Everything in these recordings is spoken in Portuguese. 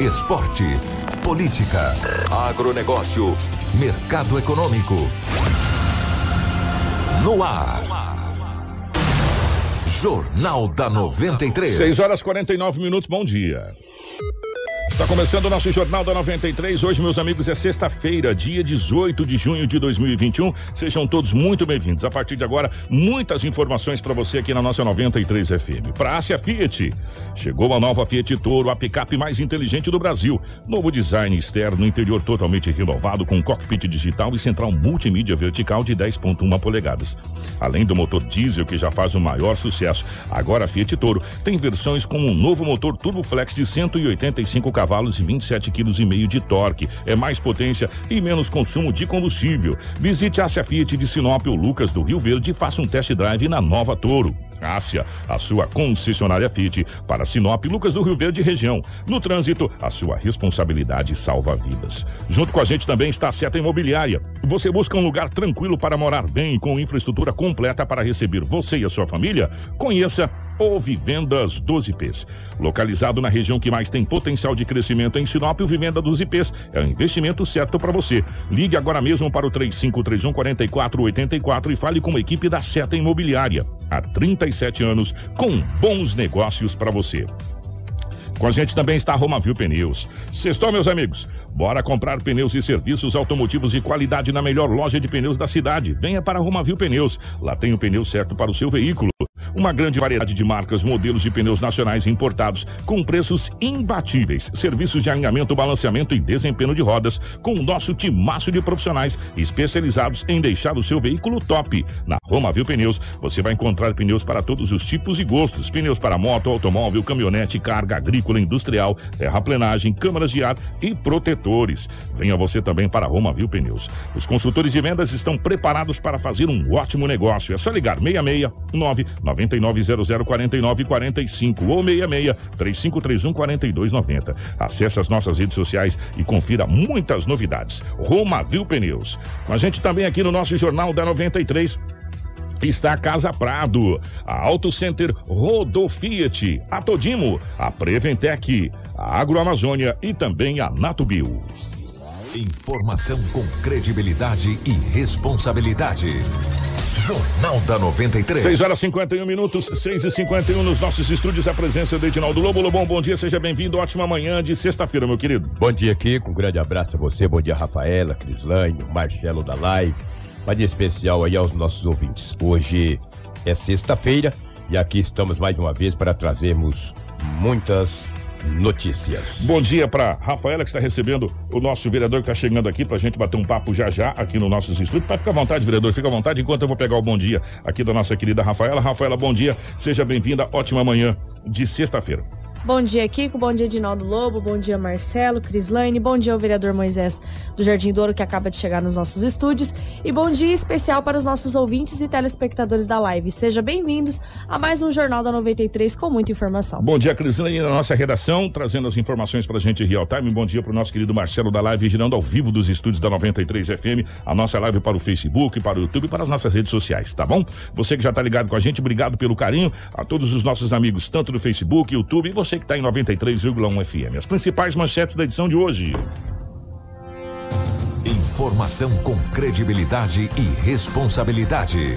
Esporte. Política. Agronegócio. Mercado econômico. No ar. Jornal da 93. 6 horas 49 minutos, bom dia. Está começando o nosso Jornal da 93. Hoje, meus amigos, é sexta-feira, dia 18 de junho de 2021. Sejam todos muito bem-vindos. A partir de agora, muitas informações para você aqui na nossa 93 FM. Para Ásia Fiat, chegou a nova Fiat Toro, a picape mais inteligente do Brasil. Novo design externo, interior totalmente renovado, com cockpit digital e central multimídia vertical de 10,1 polegadas. Além do motor diesel, que já faz o maior sucesso, agora a Fiat Toro tem versões com um novo motor Turbo Flex de 185 cavalos e 27 quilos e meio de torque. É mais potência e menos consumo de combustível. Visite a Ásia Fiat de Sinop ou Lucas do Rio Verde e faça um test drive na nova Toro. Ásia, a sua concessionária Fiat para Sinop, Lucas do Rio Verde região. No trânsito, a sua responsabilidade salva vidas. Junto com a gente também está a Seta Imobiliária. Você busca um lugar tranquilo para morar bem, com infraestrutura completa para receber você e a sua família? Conheça o Vivendas dos IPs. Localizado na região que mais tem potencial de crescimento em Sinop, o Vivenda dos IPs é o investimento certo para você. Ligue agora mesmo para o 3531 4484 e fale com a equipe da Seta Imobiliária. Há 37 anos, com bons negócios para você. Com a gente também está a Romavil Pneus. Sextou, meus amigos. Bora comprar pneus e serviços automotivos de qualidade na melhor loja de pneus da cidade. Venha para a Romavil Pneus. Lá tem o pneu certo para o seu veículo. Uma grande variedade de marcas, modelos de pneus nacionais importados com preços imbatíveis. Serviços de alinhamento, balanceamento e desempenho de rodas com o nosso timaço de profissionais especializados em deixar o seu veículo top. Na Romavil Pneus, você vai encontrar pneus para todos os tipos e gostos. Pneus para moto, automóvel, caminhonete, carga agrícola, industrial, terraplenagem, câmaras de ar e protetores. Venha você também para a Romavil Pneus. Os consultores de vendas estão preparados para fazer um ótimo negócio. É só ligar 66 9 9900 4945 ou 66 3531 4290. Acesse as nossas redes sociais e confira muitas novidades. Romavil Pneus. Com a gente também aqui no nosso Jornal da 93 está a Casa Prado, a Auto Center Rodo Fiat, a Todimo, a Preventec, a Agroamazônia e também a Natubio. Informação com credibilidade e responsabilidade. Jornal da 93. 6 horas 51 minutos, 6 e 51 nos nossos estúdios. A presença do Edinaldo Lobo. Lobão, bom dia, seja bem-vindo. Ótima manhã de sexta-feira, meu querido. Bom dia, Kiko. Um grande abraço a você. Bom dia, Rafaela, Crislane, Marcelo da Live. Mas em especial aí aos nossos ouvintes. Hoje é sexta-feira e aqui estamos mais uma vez para trazermos muitas notícias. Bom dia para Rafaela, que está recebendo o nosso vereador que está chegando aqui para a gente bater um papo já já aqui no nossos estúdios. Pode ficar à vontade, vereador, fica à vontade enquanto eu vou pegar o bom dia aqui da nossa querida Rafaela. Rafaela, bom dia, seja bem-vinda. Ótima manhã de sexta-feira. Bom dia, Kiko. Bom dia, Edinaldo Lobo. Bom dia, Marcelo, Crislaine. Bom dia ao vereador Moisés do Jardim do Ouro, que acaba de chegar nos nossos estúdios. E bom dia especial para os nossos ouvintes e telespectadores da live. Sejam bem-vindos a mais um Jornal da 93 com muita informação. Bom dia, Crislaine, na nossa redação, trazendo as informações para a gente em real time. Bom dia para o nosso querido Marcelo da live, girando ao vivo dos estúdios da 93 FM. A nossa live para o Facebook, para o YouTube e para as nossas redes sociais, tá bom? Você que já está ligado com a gente, obrigado pelo carinho. A todos os nossos amigos, tanto do Facebook, YouTube e você que está em 93,1 FM. As principais manchetes da edição de hoje. Informação com credibilidade e responsabilidade.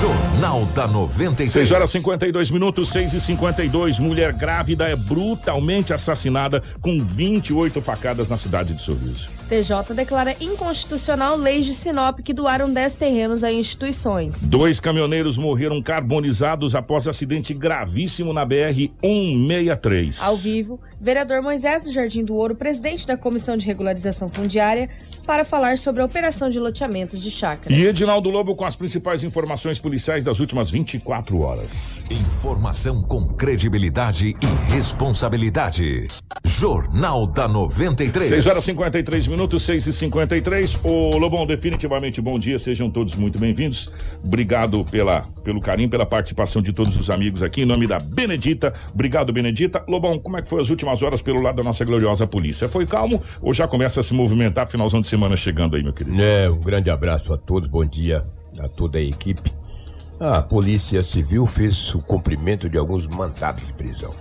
Jornal da 93. 6 horas 52 minutos, 6 e 52 Mulher grávida é brutalmente assassinada com 28 facadas na cidade de Sorriso. TJ declara inconstitucional leis de Sinop que doaram 10 terrenos a instituições. Dois caminhoneiros morreram carbonizados após acidente gravíssimo na BR 163. Ao vivo, vereador Moisés do Jardim do Ouro, presidente da Comissão de Regularização Fundiária, para falar sobre a operação de loteamentos de chácaras. E Edinaldo Lobo com as principais informações policiais das últimas 24 horas. Informação com credibilidade e responsabilidade. Jornal da 93. 6 horas 53 minutos, 6 e 53 Ô Lobão, definitivamente bom dia, sejam todos muito bem-vindos. Obrigado pela, pelo carinho, pela participação de todos os amigos aqui, em nome da Benedita. Obrigado, Benedita. Lobão, como é que foi as últimas horas pelo lado da nossa gloriosa polícia? Foi calmo ou já começa a se movimentar? Finalzão de semana chegando aí, meu querido. É, um grande abraço a todos, bom dia a toda a equipe. A Polícia Civil fez o cumprimento de alguns mandados de prisão.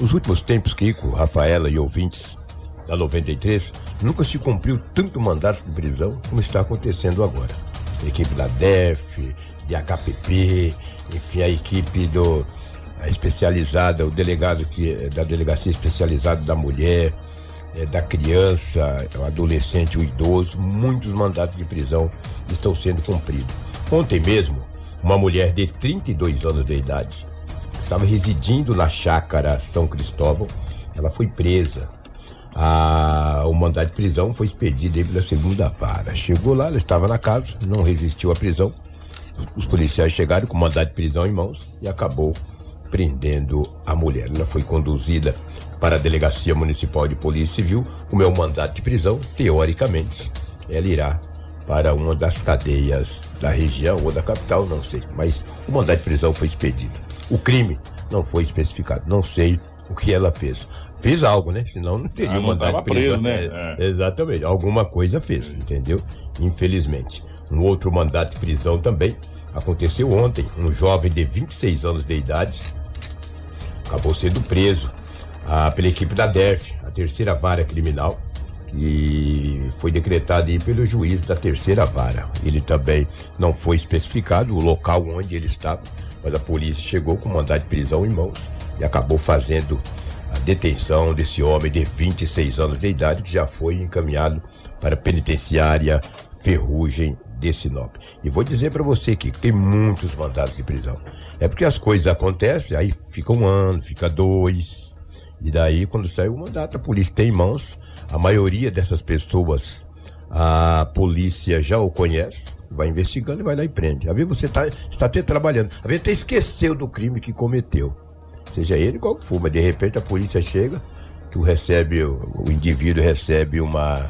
Nos últimos tempos, Kiko, Rafaela e ouvintes da 93, nunca se cumpriu tanto mandato de prisão como está acontecendo agora. A equipe da DEF, de HPP, enfim, a equipe do a especializada, o delegado que é da delegacia especializada da mulher, é, da criança, o adolescente, o idoso, muitos mandatos de prisão estão sendo cumpridos. Ontem mesmo, uma mulher de 32 anos de idade estava residindo na chácara São Cristóvão. Ela foi presa. A, o mandado de prisão foi expedido pela segunda vara. Chegou lá, ela estava na casa, não resistiu à prisão. Os policiais chegaram com o mandado de prisão em mãos e acabou prendendo a mulher. Ela foi conduzida para a Delegacia Municipal de Polícia Civil, com meu mandato de prisão, teoricamente, ela irá para uma das cadeias da região ou da capital, não sei, mas o mandado de prisão foi expedido. O crime não foi especificado, não sei o que ela fez. Fez algo, né? Senão não teria Ah, não mandado preso, né? É, Exatamente, alguma coisa fez, entendeu? Infelizmente. Um outro mandato de prisão também aconteceu ontem. Um jovem de 26 anos de idade acabou sendo preso ah, pela equipe da DEF, a terceira vara criminal, e foi decretado aí pelo juiz da terceira vara. Ele também não foi especificado o local onde ele estava, mas a polícia chegou com mandado de prisão em mãos e acabou fazendo detenção desse homem de 26 anos de idade que já foi encaminhado para a penitenciária Ferrugem de Sinop. E vou dizer para você que tem muitos mandados de prisão. É porque as coisas acontecem, aí fica um ano, fica dois. E daí, quando sai o mandato, a polícia tem em mãos. A maioria dessas pessoas, a polícia já o conhece, vai investigando e vai lá e prende. Às vezes você tá, está até trabalhando, às vezes até esqueceu do crime que cometeu. Seja ele qual for, mas de repente a polícia chega, que o recebe, o, indivíduo recebe uma,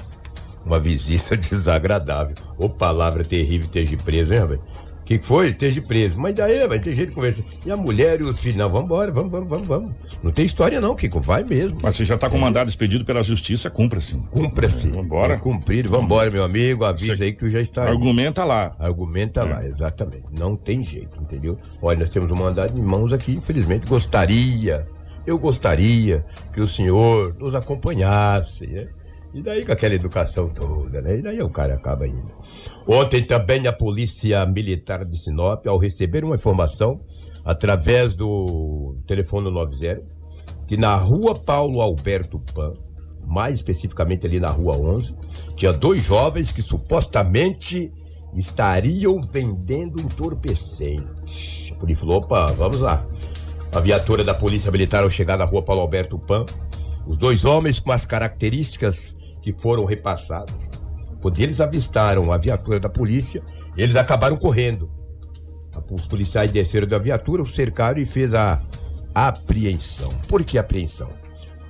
uma visita desagradável. Ô palavra terrível, esteja preso, hein, velho? O que foi? Esteja preso. Mas daí, vai ter gente conversando. E a mulher e os filhos? Não, vambora, vamos, vamos, vamos, vamos. Não tem história não, Kiko, vai mesmo. Mas você já tá com mandado expedido pela justiça, cumpra-se. Cumpra-se. Vambora. É cumprido, vambora, meu amigo. Avisa Você- aí que tu já está aí. Argumenta lá. Argumenta lá, exatamente. Não tem jeito, entendeu? Olha, nós temos um mandado em mãos aqui, infelizmente. Gostaria, eu gostaria que o senhor nos acompanhasse, né? E daí com aquela educação toda, né? E daí o cara acaba indo. Ontem também a Polícia Militar de Sinop, ao receber uma informação através do telefone 90, que na rua Paulo Alberto Pan, mais especificamente ali na rua 11, tinha dois jovens que supostamente estariam vendendo entorpecentes. A polícia falou: opa, vamos lá. A viatura da Polícia Militar, ao chegar na rua Paulo Alberto Pan, os dois homens com as características que foram repassadas. Quando eles avistaram a viatura da polícia, eles acabaram correndo. Os policiais desceram da viatura, o cercaram e fez a apreensão. Por que apreensão?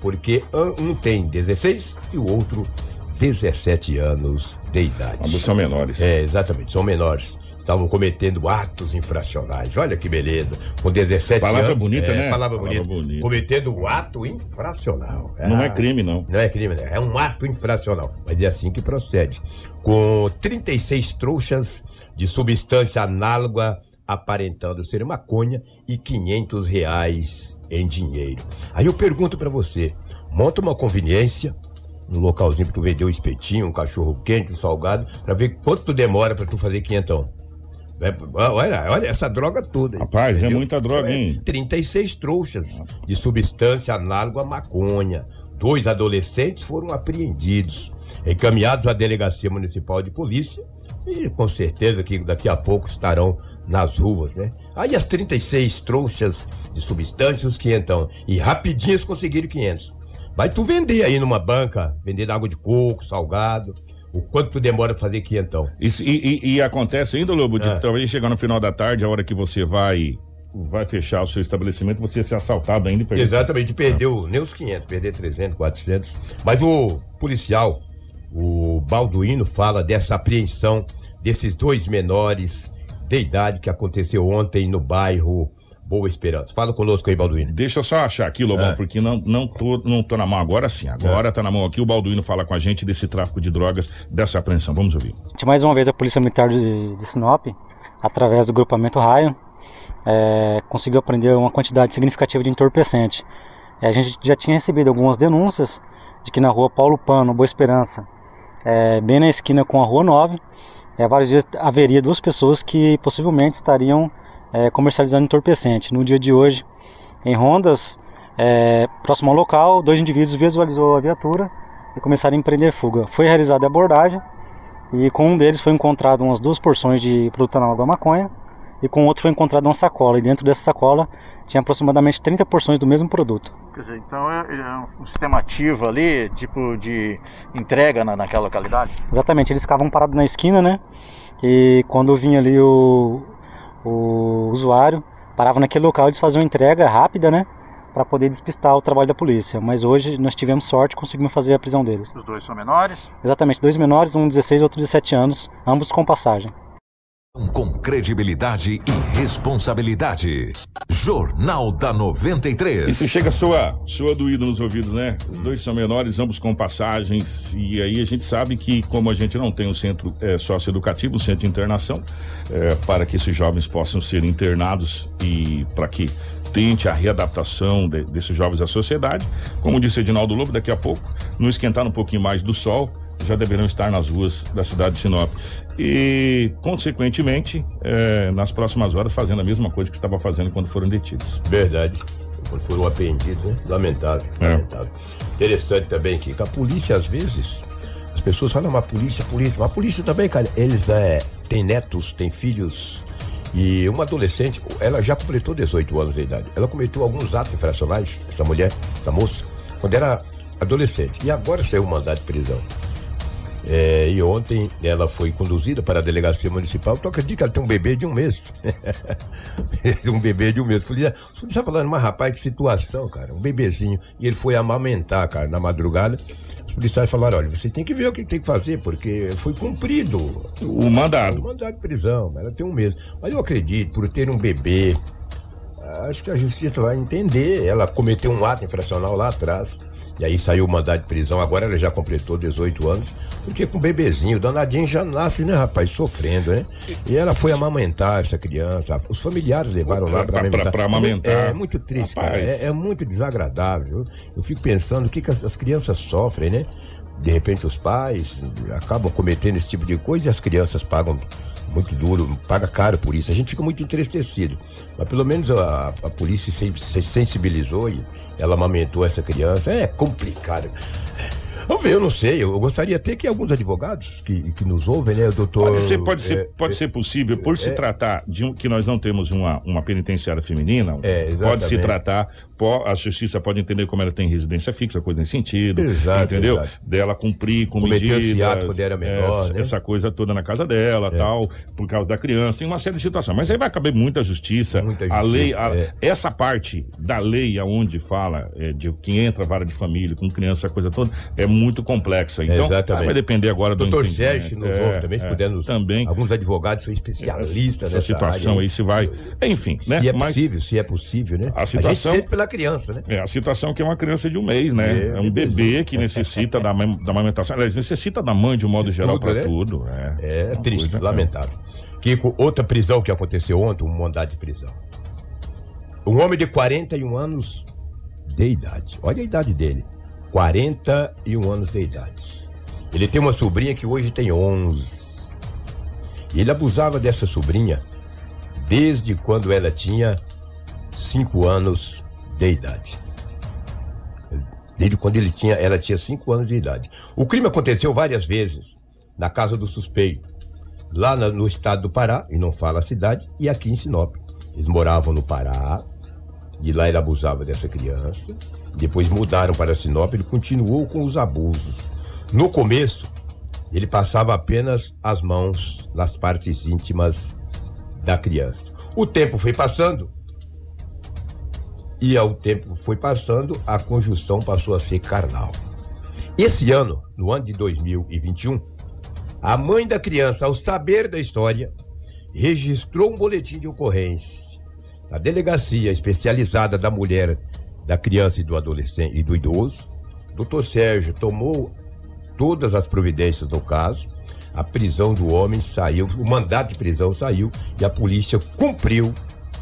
Porque um tem 16 e o outro 17 anos de idade. Ambos são menores. É, exatamente, são menores. Estavam cometendo atos infracionais. Olha que beleza. Com 17 Palavra anos. bonita, é, né? Palavra, Palavra bonita. bonita. Cometendo ato infracional. Não Ah, é crime, não. Não é crime, né? É um ato infracional. Mas é assim que procede. Com 36 trouxas de substância análoga aparentando ser maconha e 500 reais em dinheiro. Aí eu pergunto pra você, monta uma conveniência no localzinho pra tu vender um espetinho, um cachorro quente, um salgado, pra ver quanto tu demora pra tu fazer quinhentão. É, olha, olha essa droga toda. Rapaz, é entendeu? muita droga, É, hein? 36 trouxas de substância análoga à maconha. Dois adolescentes foram apreendidos, encaminhados à Delegacia Municipal de Polícia e com certeza que daqui a pouco estarão nas ruas, né? Aí as 36 trouxas de substâncias, os quinhentão. E rapidinho eles conseguiram 500. Vai tu vender aí numa banca, vender água de coco, salgado. O quanto demora fazer quinhentão? Isso- e, e- e acontece ainda, Lobo, de É. talvez chegar no final da tarde, a hora que você vai vai fechar o seu estabelecimento, você ser assaltado ainda perder. Exatamente, perdeu nem os 500, perder 300, 400. Mas o policial, o Balduino, fala dessa apreensão desses dois menores de idade que aconteceu ontem no bairro Boa Esperança. Fala conosco aí, Balduino. Deixa eu só achar aqui, Lobão, É. porque não, não, tô, não tô na mão agora sim. Agora tá na mão aqui. O Balduino fala com a gente desse tráfico de drogas, dessa apreensão. Vamos ouvir. Mais uma vez a Polícia Militar de, de Sinop, através do grupamento Raio, é, conseguiu apreender uma quantidade significativa de entorpecente. É, a gente já tinha recebido algumas denúncias de que na rua Paulo Pano, Boa Esperança, é, bem na esquina com a Rua 9, é, vários dias haveria duas pessoas que possivelmente estariam é, comercializando entorpecente. No dia de hoje, em Rondas, é, próximo ao local, dois indivíduos visualizou a viatura e começaram a empreender fuga. Foi realizada a abordagem e com um deles foi encontrado umas duas porções de produto análogo à maconha e com o outro foi encontrada uma sacola. E dentro dessa sacola tinha aproximadamente 30 porções do mesmo produto. Quer dizer, então é, é um sistema ativo ali, tipo de entrega na, naquela localidade? Exatamente, eles ficavam parados na esquina, né? E quando vinha ali o, o usuário, parava naquele local, eles faziam entrega rápida, né? Para poder despistar o trabalho da polícia. Mas hoje nós tivemos sorte e conseguimos fazer a prisão deles. Os dois são menores? Exatamente, dois menores, um 16 e outro 17 anos, ambos com passagem. Com credibilidade e responsabilidade. Jornal da 93. Isso chega a soar, soa doído nos ouvidos, né? Os dois são menores, ambos com passagens, e aí a gente sabe que, como a gente não tem um centro é, socioeducativo, um centro de internação, é, para que esses jovens possam ser internados e para que tente a readaptação de- desses jovens à sociedade, como disse Edinaldo Lobo, daqui a pouco, no esquentar um pouquinho mais do sol, já deverão estar nas ruas da cidade de Sinop. E, consequentemente, é, nas próximas horas, fazendo a mesma coisa que estava fazendo quando foram detidos. Verdade. Quando foram apreendidos, né? Lamentável, É. lamentável. Interessante também que a polícia, às vezes, as pessoas falam, mas polícia, polícia. Mas a polícia também, cara, eles é, têm netos, têm filhos. E uma adolescente, ela já completou 18 anos de idade. Ela cometeu alguns atos infracionais, essa mulher, essa moça, quando era adolescente. E agora saiu o mandado de prisão. É, e ontem ela foi conduzida para a delegacia municipal. Tu acredita que ela tem um bebê de um mês? um bebê de um mês. Falei, você está falando, mas rapaz, que situação, cara. Um bebezinho. E ele foi amamentar, cara, na madrugada. Os policiais falaram: olha, você tem que ver o que tem que fazer, porque foi cumprido O mandado. o mandado de prisão. Ela tem um mês. Mas eu acredito, por ter um bebê, acho que a justiça vai entender. Ela cometeu um ato infracional lá atrás. E aí saiu o mandado de prisão. Agora ela já completou 18 anos. Porque com bebezinho, o danadinho já nasce, né, rapaz? Sofrendo, né? E ela foi amamentar essa criança. Os familiares levaram lá Pra- para pra- amamentar. pra amamentar. É, muito triste, cara. Rapaz. É, é muito desagradável. Eu fico pensando o que, que as, as crianças sofrem, né? De repente os pais acabam cometendo esse tipo de coisa e as crianças pagam muito duro, paga caro por isso. A gente fica muito entristecido. Mas pelo menos a, a polícia se, se sensibilizou e ela amamentou essa criança. É complicado. Vamos ver, eu não sei. Eu gostaria até que alguns advogados que, que nos ouvem, né, doutor. Pode ser, pode ser, é, pode ser possível, por se tratar de um, que nós não temos uma, uma penitenciária feminina, É, pode se tratar, a justiça pode entender como ela tem residência fixa, coisa nesse sentido, Exato, entendeu? exato. Dela cumprir com Cometer medidas, quando era menor, essa, né? É. essa coisa toda na casa dela, tal, por causa da criança, tem uma série de situações, mas aí vai caber muita justiça, Muita a justiça, lei, a- é. essa parte da lei aonde fala é, de que entra vara de família com criança, coisa toda, é muito complexa, então Exatamente. vai depender agora do Doutor. Sérgio nos É, ouve também, se é, puder nos. também Alguns advogados são especialistas essa nessa situação área, aí se vai. Enfim, né? Se é Mas possível, se é possível, né? A situação- gente sente pela criança, né? é a situação que é uma criança de um mês, né? É, É, um bebê que necessita da, da amamentação. Aliás, necessita da mãe de um modo geral tudo, para né? tudo. É, É uma triste, coisa- lamentável. Kiko, outra prisão que aconteceu ontem, um mandado de prisão. Um homem de 41 anos de idade. Olha a idade dele. 41 anos de idade. Ele tem uma sobrinha que hoje tem 11. E ele abusava dessa sobrinha desde quando ela tinha 5 anos de idade. Desde quando ele tinha, ela tinha 5 anos de idade. O crime aconteceu várias vezes na casa do suspeito, lá no estado do Pará, e não fala a cidade, e aqui em Sinop. Eles moravam no Pará, e lá ele abusava dessa criança. Depois mudaram para Sinop, ele continuou com os abusos. No começo, ele passava apenas as mãos nas partes íntimas da criança. O tempo foi passando E ao tempo foi passando, a conjunção passou a ser carnal. Esse ano, no ano de 2021, a mãe da criança, ao saber da história, registrou um boletim de ocorrência na delegacia especializada da mulher, da criança e do adolescente e do idoso. Doutor Sérgio tomou todas as providências do caso. A prisão do homem saiu, o mandato de prisão saiu e a polícia cumpriu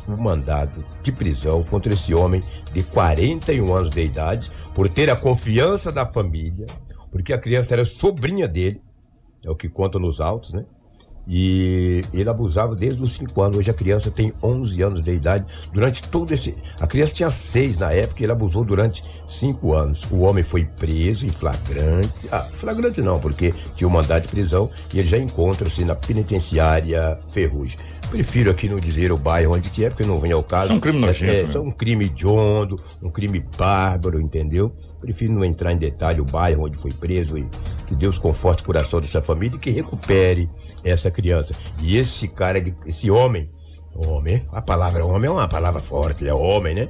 o mandado de prisão contra esse homem de 41 anos de idade por ter a confiança da família, porque a criança era sobrinha dele, é o que conta nos autos, né? E ele abusava desde os 5 anos. Hoje a criança tem 11 anos de idade. Durante todo esse. A criança tinha 6 na época e ele abusou durante 5 anos. O homem foi preso em flagrante. Ah, flagrante não, porque tinha um mandado de prisão e ele já encontra-se na penitenciária Ferrugem. Prefiro aqui não dizer o bairro onde que é, porque não vem ao caso. Isso é um crime nojento, É, né? isso é um crime hediondo, um crime bárbaro, entendeu? Prefiro não entrar em detalhe o bairro onde foi preso e que Deus conforte o coração dessa família e que recupere essa criança. E esse cara, de- esse homem, homem, a palavra homem é uma palavra forte, ele é homem, né?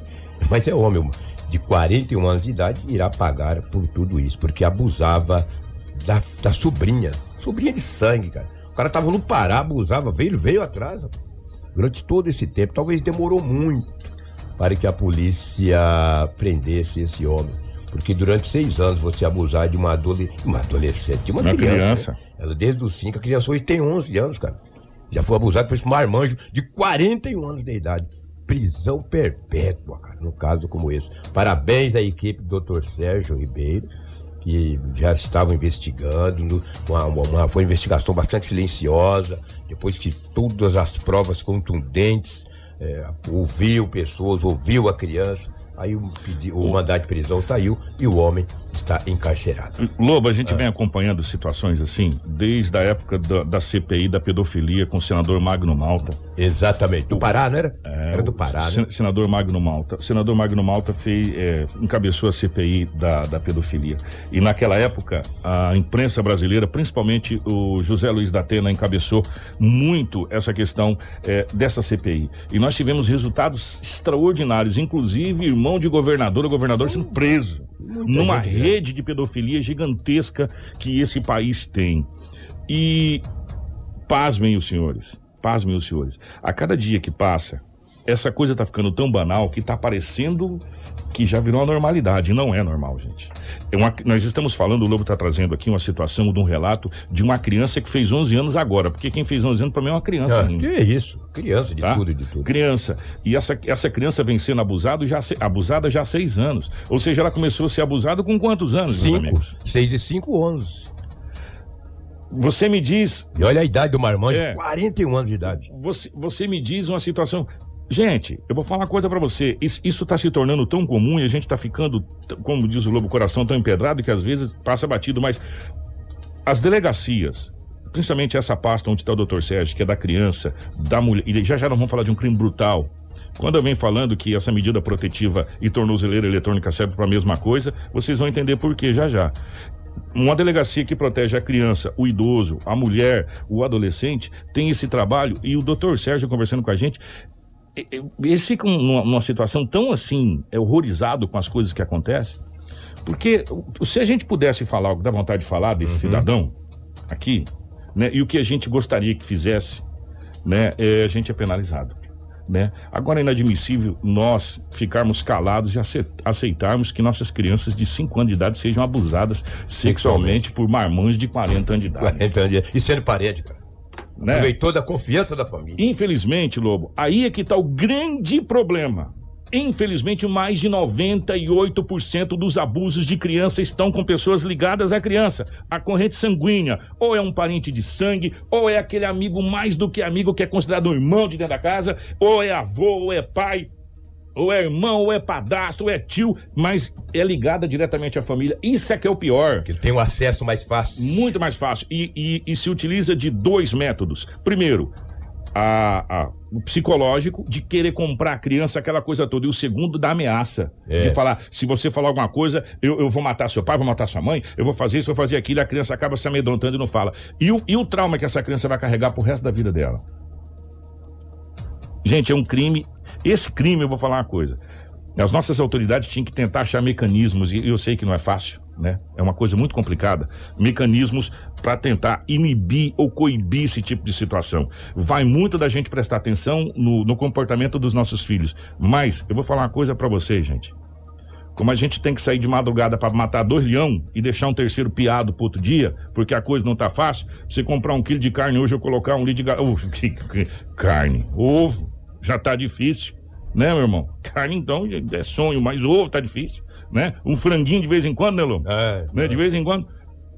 Mas é homem, de 41 anos de idade, irá pagar por tudo isso, porque abusava da, da sobrinha, sobrinha de sangue, cara. O cara tava no Pará, abusava, veio, veio atrás, durante todo esse tempo. Talvez demorou muito para que a polícia prendesse esse homem. Porque durante seis anos você abusar de uma adolescente, de uma, Uma criança. criança. Ela desde os cinco, a criança hoje tem 11 anos, cara. Já foi abusado por esse marmanjo de 41 anos de idade. Prisão perpétua, cara, num caso como esse. Parabéns à equipe do Dr. Sérgio Ribeiro, que já estavam investigando. Uma, uma- uma- foi uma investigação bastante silenciosa. Depois que todas as provas contundentes, é, ouviu pessoas, ouviu a criança. Aí o, pedi- o mandado de prisão saiu e o homem está encarcerado. Lobo, a gente vem acompanhando situações assim desde a época da, da CPI da pedofilia com o senador Magno Malta. Exatamente. Do Pará, não era? era do Pará, Sen- né? Senador Magno Malta. O senador Magno Malta fez, é, encabeçou a CPI da, da pedofilia. E naquela época, a imprensa brasileira, principalmente o José Luiz da Atena, encabeçou muito essa questão é, dessa CPI. E nós tivemos resultados extraordinários, inclusive irmão de governador, o governador sendo preso numa rede de pedofilia gigantesca que esse país tem. E pasmem os senhores, pasmem os senhores. A cada dia que passa, essa coisa tá ficando tão banal que tá parecendo que já virou a normalidade. Não é normal, gente. É uma- nós estamos falando, o Lobo tá trazendo aqui uma situação de um relato de uma criança que fez 11 anos agora, porque quem fez 11 anos pra mim é uma criança Ah, ainda. que isso? Criança de Tá? tudo e de tudo. Criança. E essa, essa criança vem sendo abusado já, abusada já há seis anos. Ou seja, ela começou a ser abusada com quantos anos, meus Cinco. amigos? Seis e cinco, onze. Você me diz E olha a idade do marmanjo, É. 41 anos de idade. você, você me diz uma situação. Gente, eu vou falar uma coisa pra você. Isso, isso tá se tornando tão comum e a gente tá ficando, como diz o Lobo Coração, tão empedrado que às vezes passa batido, mas as delegacias, principalmente essa pasta onde está o doutor Sérgio, que é da criança, da mulher, e já já nós vamos falar de um crime brutal. Quando eu venho falando que essa medida protetiva e tornozeleira eletrônica serve para a mesma coisa, vocês vão entender por quê já já. Uma delegacia que protege a criança, o idoso, a mulher, o adolescente, tem esse trabalho e o doutor Sérgio conversando com a gente, eles ficam numa, numa situação tão assim, horrorizado com as coisas que acontecem, porque se a gente pudesse falar o que dá vontade de falar desse cidadão aqui, né, e o que a gente gostaria que fizesse, né, é, a gente é penalizado. Né? Agora é inadmissível nós ficarmos calados e ace- aceitarmos que nossas crianças de 5 anos de idade sejam abusadas sexualmente por marmães de 40 anos de idade. 40 anos de idade. E sendo parente, cara. Né? Aproveitou da confiança da família. Infelizmente, Lobo, aí é que tá o grande problema. Infelizmente, mais de 98% dos abusos de criança estão com pessoas ligadas à criança. A corrente sanguínea, ou é um parente de sangue, ou é aquele amigo mais do que amigo que é considerado um irmão de dentro da casa, ou é avô, ou é pai, ou é irmão, ou é padrasto, ou é tio, mas é ligada diretamente à família. Isso é que é o pior. Que tem um acesso mais fácil. Muito mais fácil. E, e- e se utiliza de dois métodos. Primeiro, a- a- o psicológico de querer comprar a criança, aquela coisa toda. E o segundo, da ameaça. É. De falar, se você falar alguma coisa, eu, eu vou matar seu pai, vou matar sua mãe, eu vou fazer isso, vou fazer aquilo, e a criança acaba se amedrontando e não fala. E o, e o trauma que essa criança vai carregar pro resto da vida dela? Gente, é um crime. Esse crime, eu vou falar uma coisa. As nossas autoridades tinham que tentar achar mecanismos, e eu sei que não é fácil, né? É uma coisa muito complicada. Mecanismos para tentar inibir ou coibir esse tipo de situação. Vai muito da gente prestar atenção no, no comportamento dos nossos filhos. Mas eu vou falar uma coisa para vocês, gente. Como a gente tem que sair de madrugada para matar dois leão e deixar um terceiro piado pro outro dia, porque a coisa não tá fácil. Você comprar um quilo de carne hoje, eu colocar um litro de ga... carne, ovo, já tá difícil, né, meu irmão? Carne então é sonho, mas ovo tá difícil, né? Um franguinho de vez em quando, né, Lô? É, né? De vez em quando.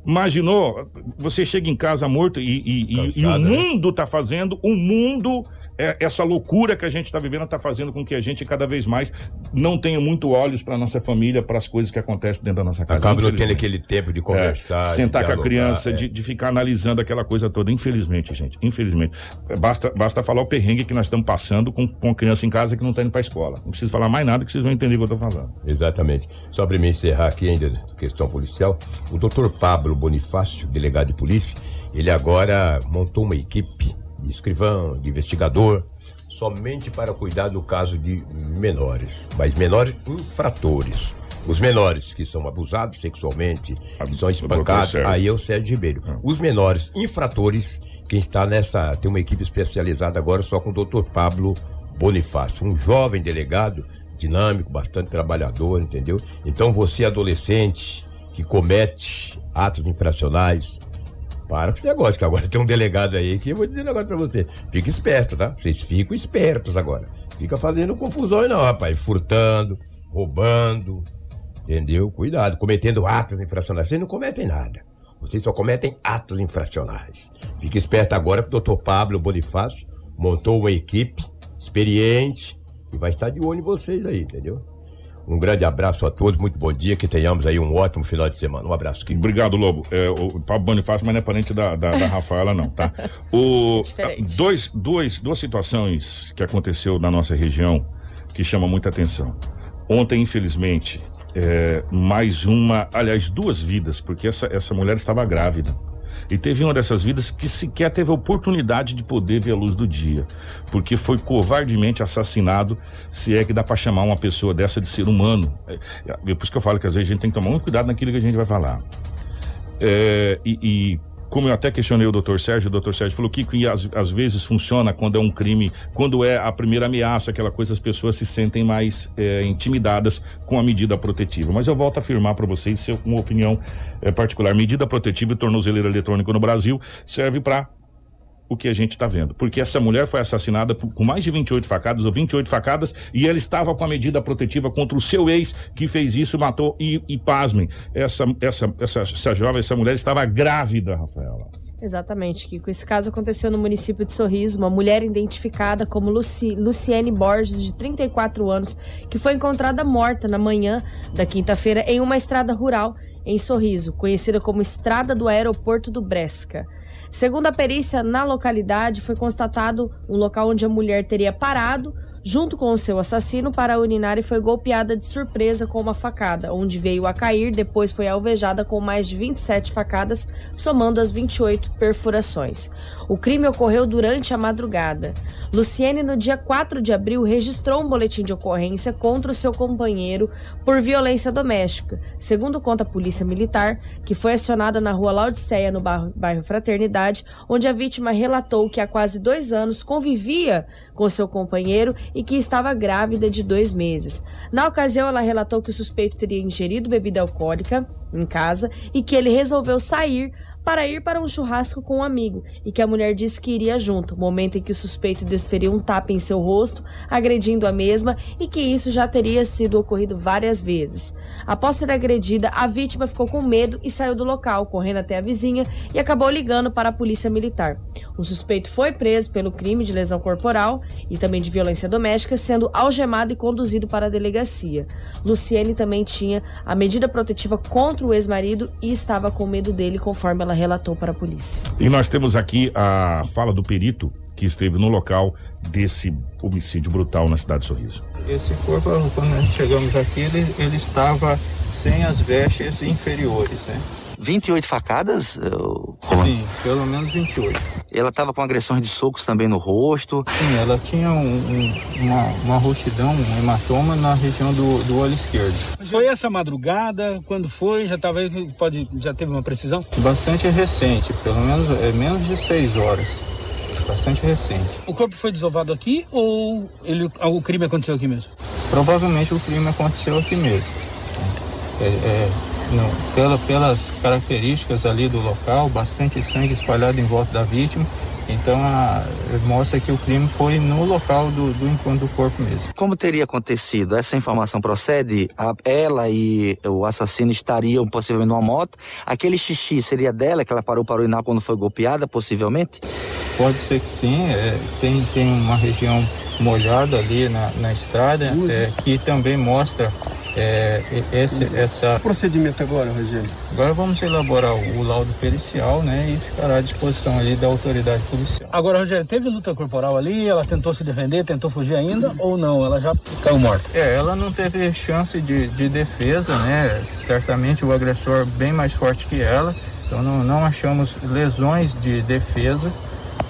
Imaginou, você chega em casa morto e, e, Cansado, e o né? mundo tá fazendo, o mundo é, essa loucura que a gente está vivendo está fazendo com que a gente cada vez mais não tenha muito olhos para nossa família, para as coisas que acontecem dentro da nossa casa. Acaba não tendo aquele tempo de conversar. É, sentar com a criança, é. de, de, ficar analisando aquela coisa toda. Infelizmente, gente, infelizmente. Basta, basta falar o perrengue que nós estamos passando com, com criança em casa que não está indo para a escola. Não preciso falar mais nada que vocês vão entender o que eu estou falando. Exatamente. Só para me encerrar aqui ainda, questão policial, o doutor Pablo Bonifácio, delegado de polícia, ele agora montou uma equipe de escrivão, de investigador, somente para cuidar do caso de menores, mas menores infratores. Os menores que são abusados sexualmente, que são espancados, aí é o Sérgio Ribeiro. Ah. Os menores infratores, quem está nessa, tem uma equipe especializada agora só com o doutor Pablo Bonifácio, um jovem delegado, dinâmico, bastante trabalhador, entendeu? Então você adolescente que comete atos infracionais, para com esse negócio, que agora tem um delegado aí que eu vou dizer um negócio pra você. Fica esperto, tá? Vocês ficam espertos agora. Fica fazendo confusão aí não, rapaz. Furtando, roubando, entendeu? Cuidado, cometendo atos infracionais. Vocês não cometem nada. Vocês só cometem atos infracionais. Fica esperto agora que o doutor Pablo Bonifácio montou uma equipe experiente e vai estar de olho em vocês aí, entendeu? Um grande abraço a todos, muito bom dia, que tenhamos aí um ótimo final de semana. Um abraço. Kiko. Obrigado, Lobo. É, o Pablo Bonifácio, mas não é parente da, da, da Rafaela, não, tá? O, dois, dois, duas situações que aconteceu na nossa região que chamam muita atenção. Ontem, infelizmente, é, mais uma, aliás, duas vidas, porque essa, essa mulher estava grávida. E teve uma dessas vidas que sequer teve a oportunidade de poder ver a luz do dia, porque foi covardemente assassinado, se é que dá para chamar uma pessoa dessa de ser humano. É, é, por isso que eu falo que às vezes a gente tem que tomar muito cuidado naquilo que a gente vai falar. É, e, e como eu até questionei o doutor Sérgio, o doutor Sérgio falou que, que às, às, vezes funciona quando é um crime, quando é a primeira ameaça, aquela coisa, as pessoas se sentem mais é, intimidadas com a medida protetiva. Mas eu volto a afirmar para vocês, se uma opinião é, particular, medida protetiva e tornozeleira eletrônica no Brasil serve para o que a gente está vendo. Porque essa mulher foi assassinada com mais de 28 facadas ou 28 facadas e ela estava com a medida protetiva contra o seu ex que fez isso, matou e, e pasmem, essa, essa, essa, essa jovem, essa mulher estava grávida, Rafaela. Exatamente, Kiko. Esse caso aconteceu no município de Sorriso. Uma mulher identificada como Luci, Luciene Borges, de 34 anos, que foi encontrada morta na manhã da quinta-feira em uma estrada rural em Sorriso, conhecida como Estrada do Aeroporto do Bresca. Segundo a perícia na localidade, foi constatado um local onde a mulher teria parado junto com o seu assassino para urinar e foi golpeada de surpresa com uma facada, onde veio a cair, depois foi alvejada com mais de 27 facadas, somando as 28 perfurações. O crime ocorreu durante a madrugada. Luciene, no dia 4 de abril, registrou um boletim de ocorrência contra o seu companheiro por violência doméstica. Segundo conta a Polícia Militar, que foi acionada na rua Laodiceia, no bairro Fraternidade, onde a vítima relatou que há quase dois anos convivia com seu companheiro e que estava grávida de dois meses. Na ocasião, ela relatou que o suspeito teria ingerido bebida alcoólica em casa e que ele resolveu sair para ir para um churrasco com um amigo e que a mulher disse que iria junto, momento em que o suspeito desferiu um tapa em seu rosto, agredindo a mesma e que isso já teria sido ocorrido várias vezes. Após ser agredida, a vítima ficou com medo e saiu do local, correndo até a vizinha e acabou ligando para a polícia militar. O suspeito foi preso pelo crime de lesão corporal e também de violência doméstica, sendo algemado e conduzido para a delegacia. Luciene também tinha a medida protetiva contra o ex-marido e estava com medo dele, conforme ela relatou para a polícia. E nós temos aqui a fala do perito que esteve no local desse homicídio brutal na cidade de Sorriso. Esse corpo, quando nós chegamos aqui, ele, ele estava sem as vestes inferiores, né? 28 facadas? Sim, pelo menos 28. Ela estava com agressões de socos também no rosto. Sim, ela tinha um, um, uma, uma roxidão, um hematoma na região do, do olho esquerdo. Foi essa madrugada? Quando foi? Já tava pode, já teve uma precisão? Bastante recente, pelo menos é menos de seis horas. Bastante recente. O corpo foi desovado aqui ou ele, o crime aconteceu aqui mesmo? Provavelmente o crime aconteceu aqui mesmo. É, é, não, pela, pelas características ali do local, bastante sangue espalhado em volta da vítima. Então a, mostra que o crime foi no local do, do encontro do corpo mesmo. Como teria acontecido? Essa informação procede? A, ela e o assassino estariam possivelmente numa moto. Aquele xixi seria dela que ela parou para urinar quando foi golpeada, possivelmente? Pode ser que sim. É, tem, tem uma região molhada ali na, na estrada é, que também mostra é, esse, essa... O procedimento agora, Rogério? Agora vamos elaborar o, o laudo pericial, né, e ficará à disposição ali da autoridade policial. Agora, Rogério, teve luta corporal ali? Ela tentou se defender, tentou fugir ainda ou não? Ela já caiu morta? É, ela não teve chance de, de defesa, né? Certamente o agressor bem mais forte que ela, então não, não achamos lesões de defesa.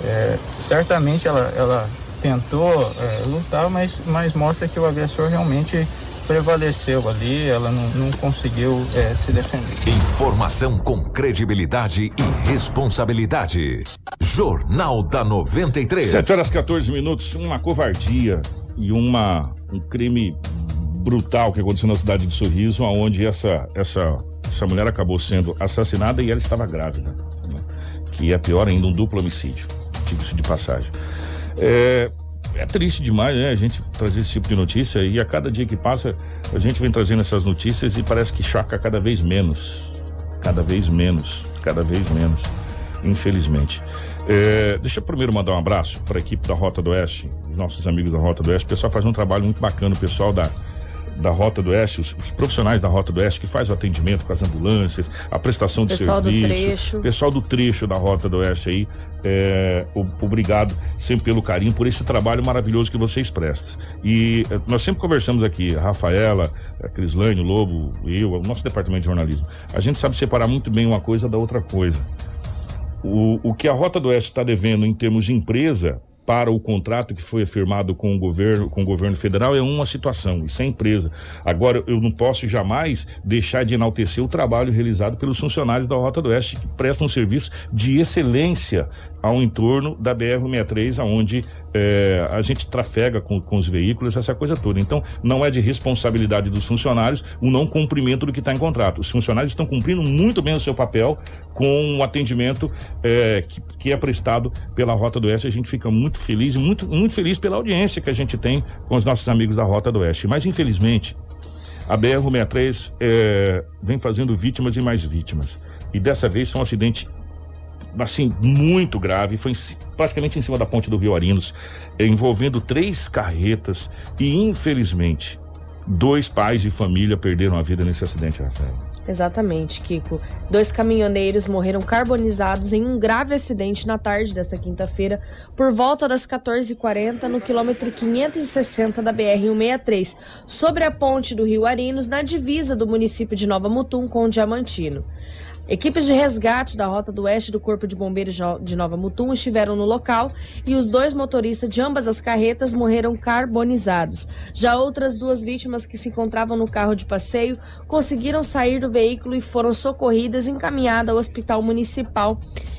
É, certamente ela, ela tentou é, lutar, mas, mas mostra que o agressor realmente prevaleceu ali, ela não, não conseguiu é, se defender. Informação com credibilidade e responsabilidade. Jornal da 93. 7 horas 14 minutos, uma covardia e uma, um crime brutal que aconteceu na cidade de Sorriso, onde essa, essa, essa mulher acabou sendo assassinada e ela estava grávida. Né? Que é pior ainda, um duplo homicídio, diga-se de passagem. É, é triste demais, né? A gente trazer esse tipo de notícia e a cada dia que passa a gente vem trazendo essas notícias e parece que choca cada vez menos, cada vez menos, cada vez menos, infelizmente. É, deixa eu primeiro mandar um abraço para a equipe da Rota do Oeste, os nossos amigos da Rota do Oeste. O pessoal faz um trabalho muito bacana, o pessoal da da Rota do Oeste, os, os, profissionais da Rota do Oeste que faz o atendimento com as ambulâncias, a prestação de pessoal serviço. Do trecho. Pessoal do trecho da Rota do Oeste aí, é, obrigado sempre pelo carinho, por esse trabalho maravilhoso que vocês prestam. E é, nós sempre conversamos aqui, a Rafaela, a Crislane, o Lobo, eu, o nosso departamento de jornalismo. A gente sabe separar muito bem uma coisa da outra coisa. O, o que a Rota do Oeste está devendo em termos de empresa, para o contrato que foi firmado com o governo, com o governo federal é uma situação, isso é empresa. Agora, eu não posso jamais deixar de enaltecer o trabalho realizado pelos funcionários da Rota do Oeste, que prestam um serviço de excelência ao entorno da BR-63, aonde é, a gente trafega com, com, os veículos, essa coisa toda. Então, não é de responsabilidade dos funcionários o não cumprimento do que está em contrato. Os funcionários estão cumprindo muito bem o seu papel com o atendimento é, que, que, é prestado pela Rota do Oeste. A gente fica muito feliz e muito, muito feliz pela audiência que a gente tem com os nossos amigos da Rota do Oeste. Mas, infelizmente, a BR-63 é, vem fazendo vítimas e mais vítimas. E dessa vez são um acidente assim, muito grave, foi praticamente em cima da ponte do Rio Arinos, envolvendo três carretas e, infelizmente, dois pais de família perderam a vida nesse acidente, Rafael. Exatamente, Kiko. Dois caminhoneiros morreram carbonizados em um grave acidente na tarde desta quinta-feira, por volta das 14h40, no quilômetro 560 da BR-163, sobre a ponte do Rio Arinos, na divisa do município de Nova Mutum com o Diamantino. Equipes de resgate da Rota do Oeste do Corpo de Bombeiros de Nova Mutum estiveram no local e os dois motoristas de ambas as carretas morreram carbonizados. Já outras duas vítimas que se encontravam no carro de passeio conseguiram sair do veículo e foram socorridas e encaminhadas ao Hospital Municipal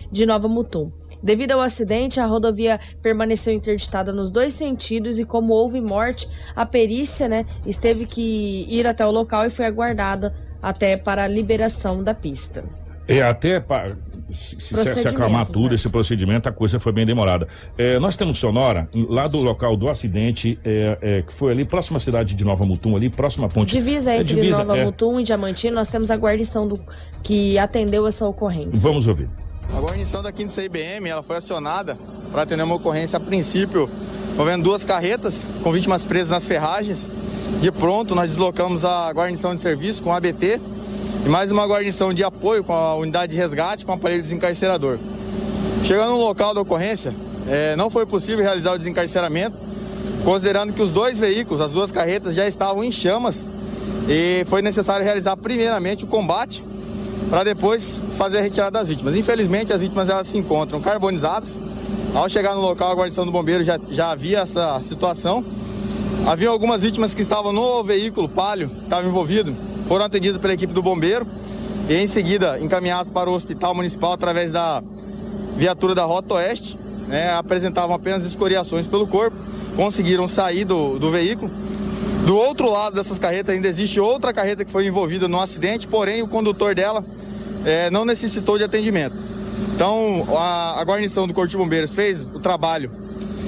de Nova Mutum. Devido ao acidente, a rodovia permaneceu interditada nos dois sentidos e como houve morte, a perícia, né, esteve que ir até o local e foi aguardada até para a liberação da pista. É, até para se, se acalmar tudo, né? esse procedimento, a coisa foi bem demorada. É, nós temos sonora lá do local do acidente, é, é, que foi ali próxima à cidade de Nova Mutum, ali próxima à ponte. Divisa é, entre divisa, Nova é. Mutum e Diamantino, nós temos a guarnição do, que atendeu essa ocorrência. Vamos ouvir. A guarnição da 5 CIBM, ela foi acionada para atender uma ocorrência a princípio envolvendo duas carretas com vítimas presas nas ferragens. De pronto, nós deslocamos a guarnição de serviço com ABT e mais uma guarnição de apoio com a unidade de resgate com aparelho desencarcerador. Chegando no local da ocorrência, é, não foi possível realizar o desencarceramento, considerando que os dois veículos, as duas carretas, já estavam em chamas e foi necessário realizar primeiramente o combate para depois fazer a retirada das vítimas. Infelizmente, as vítimas elas se encontram carbonizadas Ao chegar no local, a guarnição do bombeiro já, já havia essa situação. Havia algumas vítimas que estavam no veículo palio, estavam envolvidos, foram atendidas pela equipe do bombeiro e em seguida encaminhados para o hospital municipal através da viatura da Rota Oeste. Né, apresentavam apenas escoriações pelo corpo, conseguiram sair do, do veículo. Do outro lado dessas carretas ainda existe outra carreta que foi envolvida no acidente, porém o condutor dela é, não necessitou de atendimento. Então a, a guarnição do Corpo de Bombeiros fez o trabalho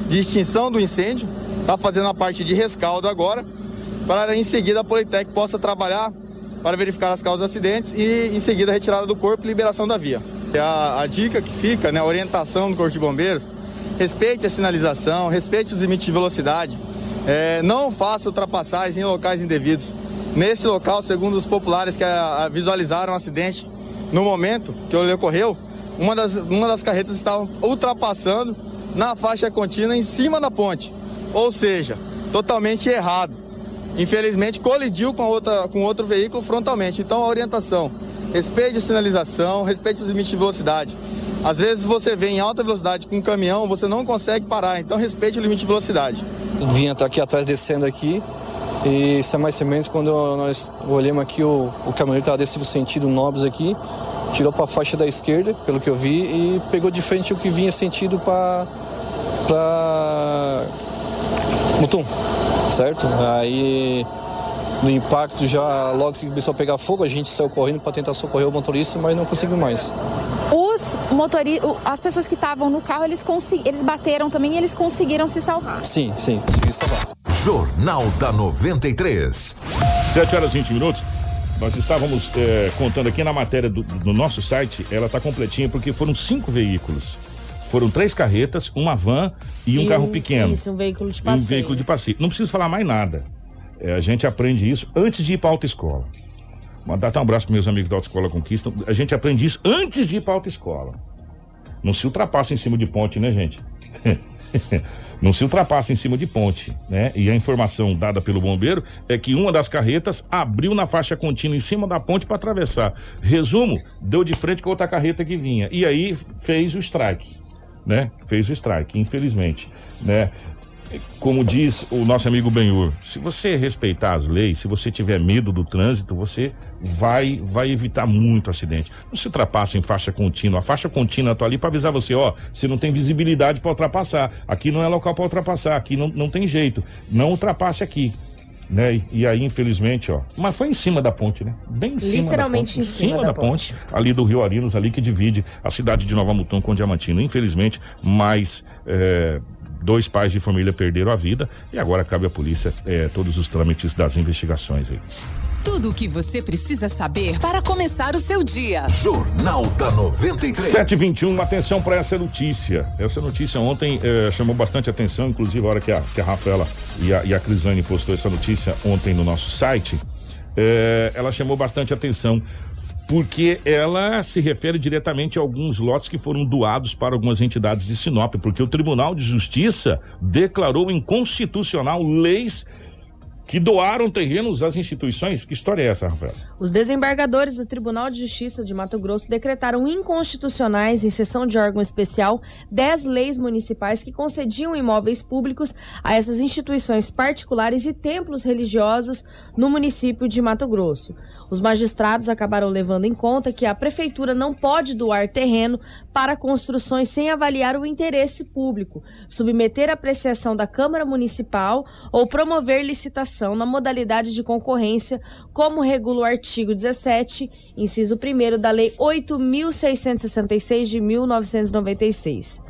de extinção do incêndio, está fazendo a parte de rescaldo agora, para em seguida a Politec possa trabalhar para verificar as causas dos acidentes e em seguida a retirada do corpo e liberação da via. A, a dica que fica, né, a orientação do Corpo de Bombeiros, respeite a sinalização, respeite os limites de velocidade, é, não faça ultrapassagens em locais indevidos. Neste local, segundo os populares que a, a visualizaram o acidente, no momento que ele ocorreu, uma das, uma das carretas estava ultrapassando na faixa contínua em cima da ponte. Ou seja, totalmente errado. Infelizmente colidiu com, outra, com outro veículo frontalmente. Então a orientação, respeite a sinalização, respeite os limites de velocidade. Às vezes você vem em alta velocidade com um caminhão, você não consegue parar, então respeite o limite de velocidade. Vinha estar aqui atrás descendo aqui e sem mais sem menos quando nós olhamos aqui o, o caminhoneiro estava descendo sentido Nobres aqui, tirou para a faixa da esquerda, pelo que eu vi, e pegou de frente o que vinha sentido para Mutum, certo? Aí no impacto já logo que começou a pegar fogo, a gente saiu correndo para tentar socorrer o motorista, mas não conseguiu mais. Os motoristas, as pessoas que estavam no carro, eles, consegu... eles bateram também e eles conseguiram se salvar. Sim, sim, conseguiram salvar. Jornal da 93. 7 horas e 20 minutos. Nós estávamos é, contando aqui na matéria do, do nosso site, ela está completinha porque foram cinco veículos. Foram três carretas, uma van e um E carro pequeno. Isso, um veículo de passeio. Um veículo de passeio. Não preciso falar mais nada. É, a gente aprende isso antes de ir para autoescola. Mandar até um abraço para meus amigos da Autoescola Conquista. A gente aprende isso antes de ir para autoescola. Não se ultrapassa em cima de ponte, né, gente? Não se ultrapassa em cima de ponte, né? E a informação dada pelo bombeiro é que uma das carretas abriu na faixa contínua em cima da ponte para atravessar. Resumo, deu de frente com a outra carreta que vinha. E aí fez o strike, né? Fez o strike, infelizmente, né? Como diz o nosso amigo Benhur, se você respeitar as leis, se você tiver medo do trânsito, você vai vai evitar muito acidente. Não se ultrapassa em faixa contínua. A faixa contínua tá ali para avisar você, ó, você não tem visibilidade para ultrapassar. Aqui não é local para ultrapassar, aqui não, não tem jeito. Não ultrapasse aqui. Né? E, e aí, infelizmente, ó. Mas foi em cima da ponte, né? Bem em cima Literalmente da ponte. em cima da ponte. Ali do Rio Arinos, ali que divide a cidade de Nova Mutum com Diamantino. Infelizmente, mais é, dois pais de família perderam a vida e agora cabe à polícia é, todos os trâmites das investigações aí. Tudo o que você precisa saber para começar o seu dia. Jornal da 93. 721, atenção para essa notícia. Essa notícia ontem eh, chamou bastante atenção, inclusive a hora que a, que a Rafaela e a, e a Crisane postou essa notícia ontem no nosso site, eh, ela chamou bastante atenção porque ela se refere diretamente a alguns lotes que foram doados para algumas entidades de Sinop, porque o Tribunal de Justiça declarou inconstitucional leis que doaram terrenos às instituições. Que história é essa, Rafaela? Os desembargadores do Tribunal de Justiça de Mato Grosso decretaram inconstitucionais, em sessão de órgão especial, 10 leis municipais que concediam imóveis públicos a essas instituições particulares e templos religiosos no município de Mato Grosso. Os magistrados acabaram levando em conta que a prefeitura não pode doar terreno para construções sem avaliar o interesse público, submeter a apreciação da Câmara Municipal ou promover licitação na modalidade de concorrência, como regula o artigo 17, inciso 1 da Lei 8.666 de 1996.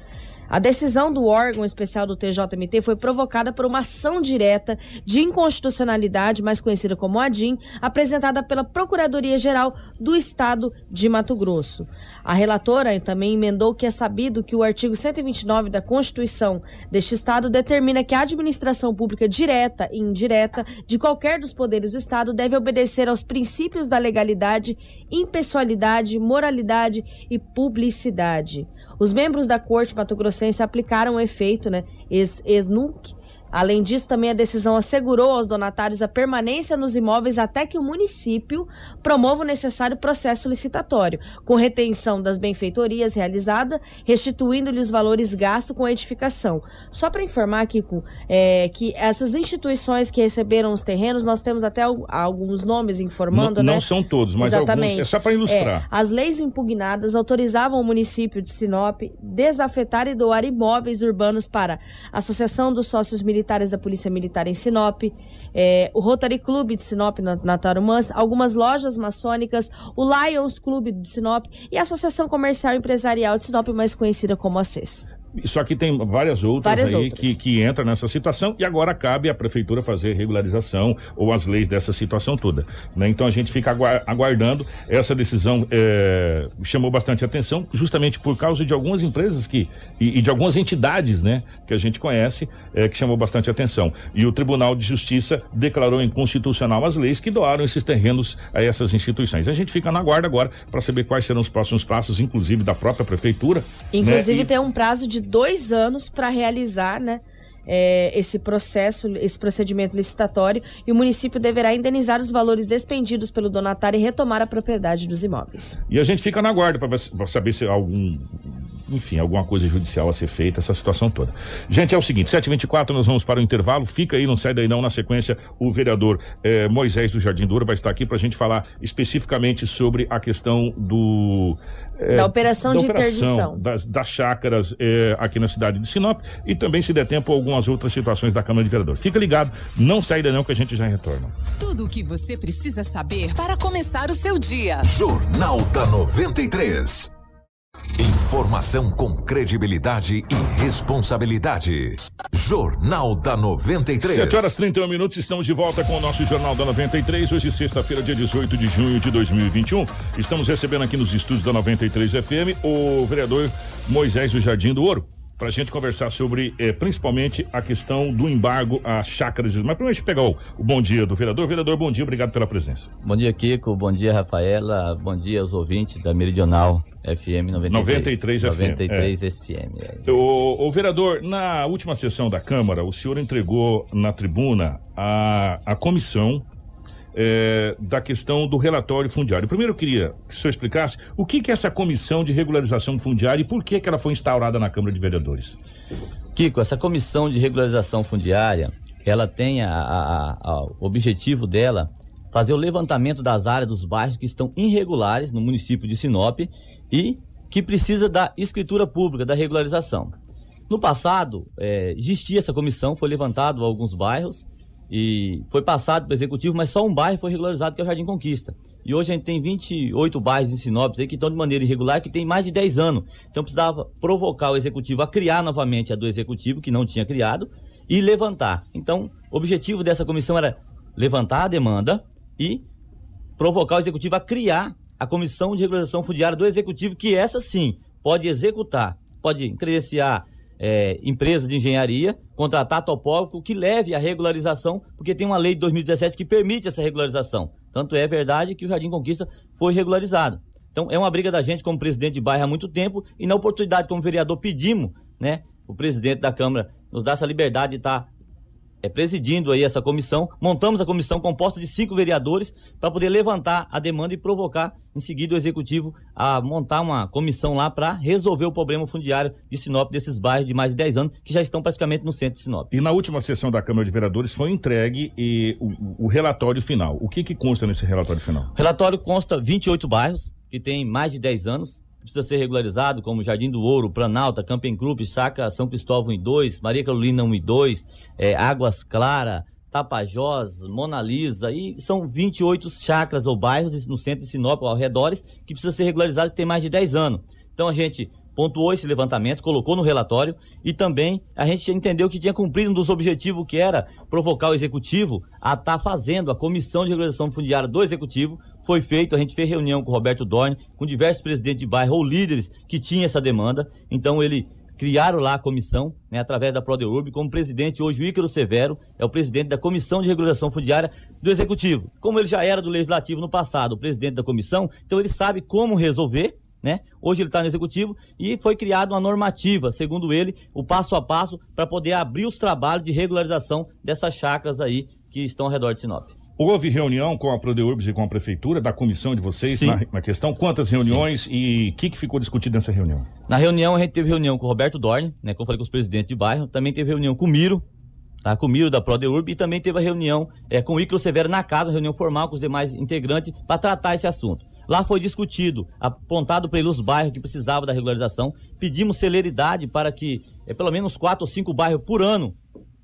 A decisão do órgão especial do TJMT foi provocada por uma ação direta de inconstitucionalidade, mais conhecida como ADIM, apresentada pela Procuradoria-Geral do Estado de Mato Grosso. A relatora também emendou que é sabido que o artigo 129 da Constituição deste Estado determina que a administração pública direta e indireta de qualquer dos poderes do Estado deve obedecer aos princípios da legalidade, impessoalidade, moralidade e publicidade. Os membros da Corte Mato Grossense aplicaram o efeito, né, ex, ex nunc, Além disso, também a decisão assegurou aos donatários a permanência nos imóveis até que o município promova o necessário processo licitatório, com retenção das benfeitorias realizadas, restituindo-lhe os valores gastos com a edificação. Só para informar, Kiko, é, que essas instituições que receberam os terrenos, nós temos até alguns nomes informando, não, né? Não são todos, mas Exatamente. alguns. É só para ilustrar. É, as leis impugnadas autorizavam o município de Sinop desafetar e doar imóveis urbanos para Associação dos Sócios Militares militares da Polícia Militar em Sinop, é, o Rotary Club de Sinop, na, na Tarumãs, algumas lojas maçônicas, o Lions Club de Sinop e a Associação Comercial Empresarial de Sinop, mais conhecida como a CES. Só que tem várias outras várias aí outras. Que, que entram nessa situação e agora cabe à prefeitura fazer regularização ou as leis dessa situação toda. Né? Então a gente fica aguardando essa decisão é, chamou bastante atenção justamente por causa de algumas empresas que e, e de algumas entidades, né, que a gente conhece é, que chamou bastante atenção. E o Tribunal de Justiça declarou inconstitucional as leis que doaram esses terrenos a essas instituições. A gente fica na guarda agora para saber quais serão os próximos passos, inclusive da própria prefeitura. Inclusive né? tem um prazo de dois anos para realizar, né? É, esse processo, esse procedimento licitatório e o município deverá indenizar os valores despendidos pelo donatário e retomar a propriedade dos imóveis. E a gente fica na guarda para saber se algum enfim, alguma coisa judicial a ser feita, essa situação toda. Gente, é o seguinte, 7h24, nós vamos para o intervalo. Fica aí, não sai daí não. Na sequência, o vereador eh, Moisés do Jardim Douro vai estar aqui para a gente falar especificamente sobre a questão do é, da operação da de operação interdição. Das, das chácaras é, aqui na cidade de Sinop e também, se der tempo, algumas outras situações da Câmara de Vereadores. Fica ligado, não sai daí não que a gente já retorna. Tudo o que você precisa saber para começar o seu dia. Jornal da 93. Informação com credibilidade e responsabilidade. Jornal da 93. 7 horas 31 minutos, estamos de volta com o nosso Jornal da 93. Hoje, sexta-feira, dia 18 de junho de 2021. Estamos recebendo aqui nos estúdios da 93 FM o vereador Moisés do Jardim do Ouro para a gente conversar sobre eh, principalmente a questão do embargo às chácaras. Mas primeiro a gente pegar o, o, bom dia do vereador. Vereador, bom dia, obrigado pela presença. Bom dia, Kiko. Bom dia, Rafaela. Bom dia aos ouvintes da Meridional FM 93. 93 FM. 93 é. FM. É. O, o, vereador, na última sessão da Câmara, o senhor entregou na tribuna a, a comissão é, da questão do relatório fundiário. Primeiro eu queria que o senhor explicasse o que, que é essa comissão de regularização fundiária e por que, que ela foi instaurada na Câmara de Vereadores. Kiko, essa comissão de regularização fundiária, ela tem a, a, a, o objetivo dela fazer o levantamento das áreas dos bairros que estão irregulares no município de Sinop e que precisa da escritura pública, da regularização. No passado, é, existia essa comissão, foi levantado alguns bairros e foi passado para o executivo, mas só um bairro foi regularizado, que é o Jardim Conquista. E hoje a gente tem 28 bairros em Sinop aí que estão de maneira irregular, que tem mais de 10 anos. Então precisava provocar o executivo a criar novamente a do executivo, que não tinha criado, e levantar. Então, o objetivo dessa comissão era levantar a demanda e provocar o executivo a criar a comissão de regularização fundiária do executivo, que essa sim pode executar, pode credenciar é, empresa de engenharia, contratar topógrafo que leve à regularização, porque tem uma lei de 2017 que permite essa regularização. Tanto é verdade que o Jardim Conquista foi regularizado. Então é uma briga da gente como presidente de bairro há muito tempo e na oportunidade como vereador pedimos, né, o presidente da Câmara nos dá essa liberdade de estar tá é, presidindo aí essa comissão. Montamos a comissão composta de cinco vereadores para poder levantar a demanda e provocar em seguida o executivo a montar uma comissão lá para resolver o problema fundiário de Sinop desses bairros de mais de 10 anos que já estão praticamente no centro de Sinop. E na última sessão da Câmara de Vereadores foi entregue e, o, o relatório final. O que que consta nesse relatório final? O relatório consta 28 bairros que têm mais de 10 anos precisa ser regularizado, como Jardim do Ouro, Planalta, Camping Club, Saca São Cristóvão 1 e 2, Maria Carolina 1 e 2, é, Águas Clara, Tapajós, Mona Lisa, e são 28 chacras ou bairros no centro de Sinop, ao redores, que precisa ser regularizado, que tem mais de 10 anos. Então a gente pontuou esse levantamento, colocou no relatório e também a gente entendeu que tinha cumprido um dos objetivos que era provocar o executivo a estar tá fazendo a comissão de regularização fundiária do executivo. Foi feito, a gente fez reunião com o Roberto Dorne, com diversos presidentes de bairro ou líderes que tinham essa demanda. Então ele criaram lá a comissão, né, através da Prodeurb, como presidente hoje o Ícaro Severo é o presidente da Comissão de Regulação Fundiária do Executivo. Como ele já era do Legislativo no passado, o presidente da comissão, então ele sabe como resolver né? Hoje ele está no executivo e foi criada uma normativa, segundo ele, o passo a passo para poder abrir os trabalhos de regularização dessas chacras aí que estão ao redor de Sinop. Houve reunião com a Prodeurbs e com a prefeitura, da comissão de vocês na, na, questão? Quantas reuniões Sim. e o que, que ficou discutido nessa reunião? Na reunião, a gente teve reunião com o Roberto Dorn, né? Como eu falei com os presidentes de bairro. Também teve reunião com o Miro, tá? com o Miro da Prodeurb. E também teve a reunião é, com o Icaro Severo na casa, uma reunião formal com os demais integrantes para tratar esse assunto. Lá foi discutido, apontado para ele os bairros que precisavam da regularização. Pedimos celeridade para que é, pelo menos quatro ou cinco bairros por ano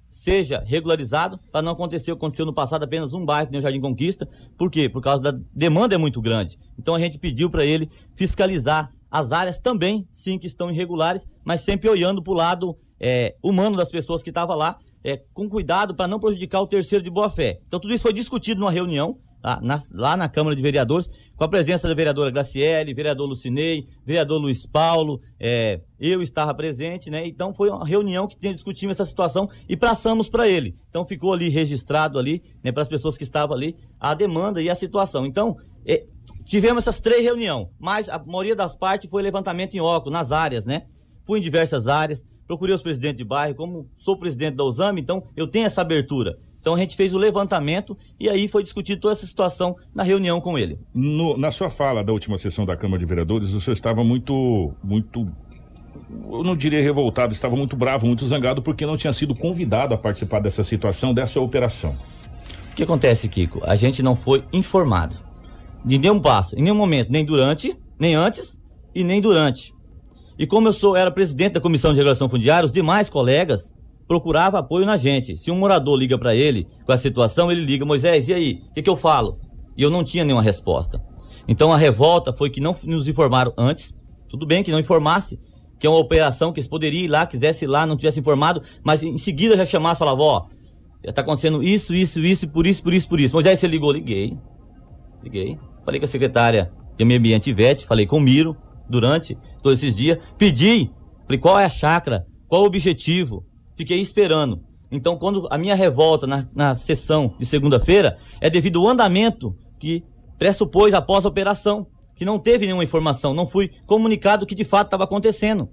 seja regularizado para não acontecer o que aconteceu no passado apenas um bairro no Jardim Conquista. Por quê? Por causa da demanda é muito grande. Então a gente pediu para ele fiscalizar as áreas também, sim, que estão irregulares, mas sempre olhando para o lado é, humano das pessoas que estavam lá, é, com cuidado para não prejudicar o terceiro de boa fé. Então tudo isso foi discutido numa reunião lá na, lá na Câmara de Vereadores, com a presença da vereadora Graciele, vereador Lucinei, vereador Luiz Paulo, é, eu estava presente, né? Então foi uma reunião que discutimos essa situação e passamos para ele. Então ficou ali registrado ali, né, para as pessoas que estavam ali, a demanda e a situação. Então, é, tivemos essas três reuniões, mas a maioria das partes foi levantamento em óculos, nas áreas, né? Fui em diversas áreas, procurei os presidentes de bairro, como sou presidente da USAM, então eu tenho essa abertura. Então a gente fez o levantamento e aí foi discutido toda essa situação na reunião com ele. No, na sua fala da última sessão da Câmara de Vereadores, o senhor estava muito, muito eu não diria revoltado, estava muito bravo, muito zangado, porque não tinha sido convidado a participar dessa situação, dessa operação. O que acontece, Kiko? A gente não foi informado de nenhum passo, em nenhum momento, nem durante, nem antes e nem durante. E como eu sou, era presidente da Comissão de Regulação Fundiária, os demais colegas procurava apoio na gente. Se um morador liga para ele com a situação, ele liga, Moisés, e aí? O que, que eu falo? E eu não tinha nenhuma resposta. Então a revolta foi que não nos informaram antes. Tudo bem que não informasse, que é uma operação que eles poderiam ir lá, quisesse ir lá, não tivesse informado, mas em seguida já chamasse e falava, ó, já tá acontecendo isso, isso, isso, por isso, por isso, por isso. Moisés, você ligou? Liguei. Liguei. Falei com a secretária de Meio Ambiente Ivete, falei com o Miro durante todos esses dias. Pedi, falei, qual é a chácara? Qual o objetivo? Fiquei esperando. Então, quando a minha revolta na, na sessão de segunda-feira é devido ao andamento que pressupôs após a operação, que não teve nenhuma informação, não fui comunicado o que de fato estava acontecendo.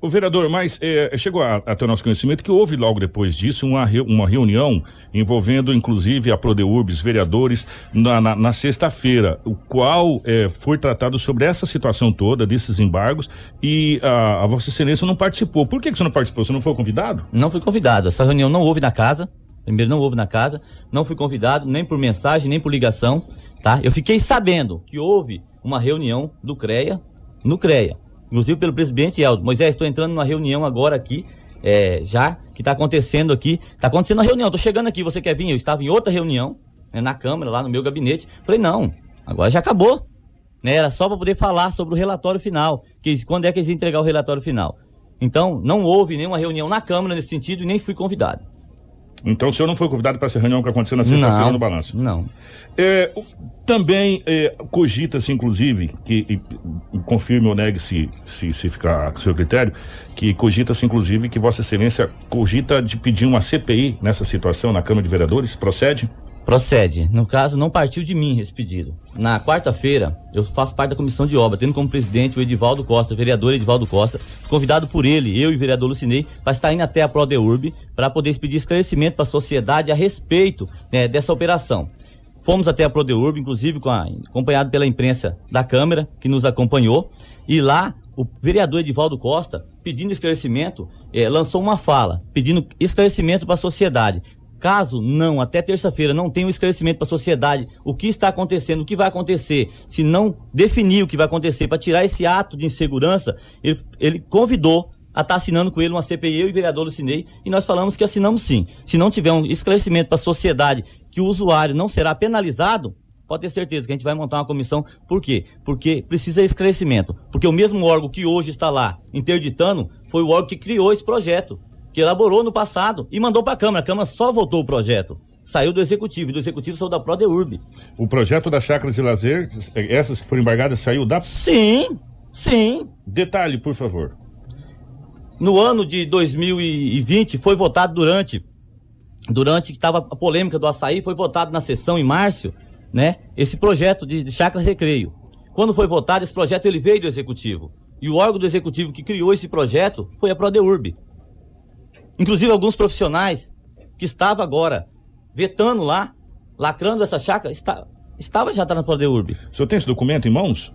O vereador, mas é, chegou até o nosso conhecimento que houve logo depois disso uma, uma reunião envolvendo inclusive a Prodeurbs, vereadores, na, na, na sexta-feira, o qual é, foi tratado sobre essa situação toda, desses embargos, e a, a Vossa Excelência não participou. Por que, que você não participou? Você não foi convidado? Não fui convidado. Essa reunião não houve na casa. Primeiro, não houve na casa. Não fui convidado, nem por mensagem, nem por ligação. Tá? Eu fiquei sabendo que houve uma reunião do CREA, no CREA inclusive pelo presidente Eldo. Moisés, estou entrando numa reunião agora aqui, é, já, que está acontecendo aqui. Está acontecendo a reunião, estou chegando aqui, você quer vir? Eu estava em outra reunião, né, na Câmara, lá no meu gabinete. Falei, não, agora já acabou. Né, era só para poder falar sobre o relatório final. Que, quando é que eles iam entregar o relatório final? Então, não houve nenhuma reunião na Câmara nesse sentido e nem fui convidado. Então o senhor não foi convidado para essa reunião que aconteceu na sexta-feira no balanço? Não. É, também é, cogita-se, inclusive, que e, confirme ou negue se, se, se ficar com o seu critério, que cogita-se, inclusive, que Vossa Excelência cogita de pedir uma CPI nessa situação na Câmara de Vereadores. Procede? Procede. No caso, não partiu de mim esse pedido. Na quarta-feira, eu faço parte da comissão de obra, tendo como presidente o Edivaldo Costa, vereador Edivaldo Costa, convidado por ele, eu e o vereador Lucinei, para estar indo até a ProDeurb para poder pedir esclarecimento para a sociedade a respeito né, dessa operação. Fomos até a ProDeurb, inclusive com a, acompanhado pela imprensa da Câmara, que nos acompanhou, e lá o vereador Edivaldo Costa, pedindo esclarecimento, eh, lançou uma fala, pedindo esclarecimento para a sociedade, Caso não, até terça-feira, não tenha um esclarecimento para a sociedade o que está acontecendo, o que vai acontecer, se não definir o que vai acontecer para tirar esse ato de insegurança, ele, ele convidou a estar tá assinando com ele uma CPI, eu e o vereador Lucinei, e nós falamos que assinamos sim. Se não tiver um esclarecimento para a sociedade que o usuário não será penalizado, pode ter certeza que a gente vai montar uma comissão. Por quê? Porque precisa esclarecimento. Porque o mesmo órgão que hoje está lá interditando foi o órgão que criou esse projeto que elaborou no passado e mandou para a Câmara. A Câmara só votou o projeto. Saiu do Executivo, e do Executivo saiu da ProDeurb. O projeto das chácaras de lazer, essas que foram embargadas, saiu da... Sim, sim. Detalhe, por favor. No ano de 2020, foi votado durante, durante que estava a polêmica do açaí, foi votado na sessão em março, né? Esse projeto de, de chácara recreio. Quando foi votado, esse projeto ele veio do executivo. E o órgão do executivo que criou esse projeto foi a Prodeurb. Inclusive alguns profissionais que estavam agora vetando lá, lacrando essa chácara, está, estava já tá na Prodeurb. O senhor tem esse documento em mãos?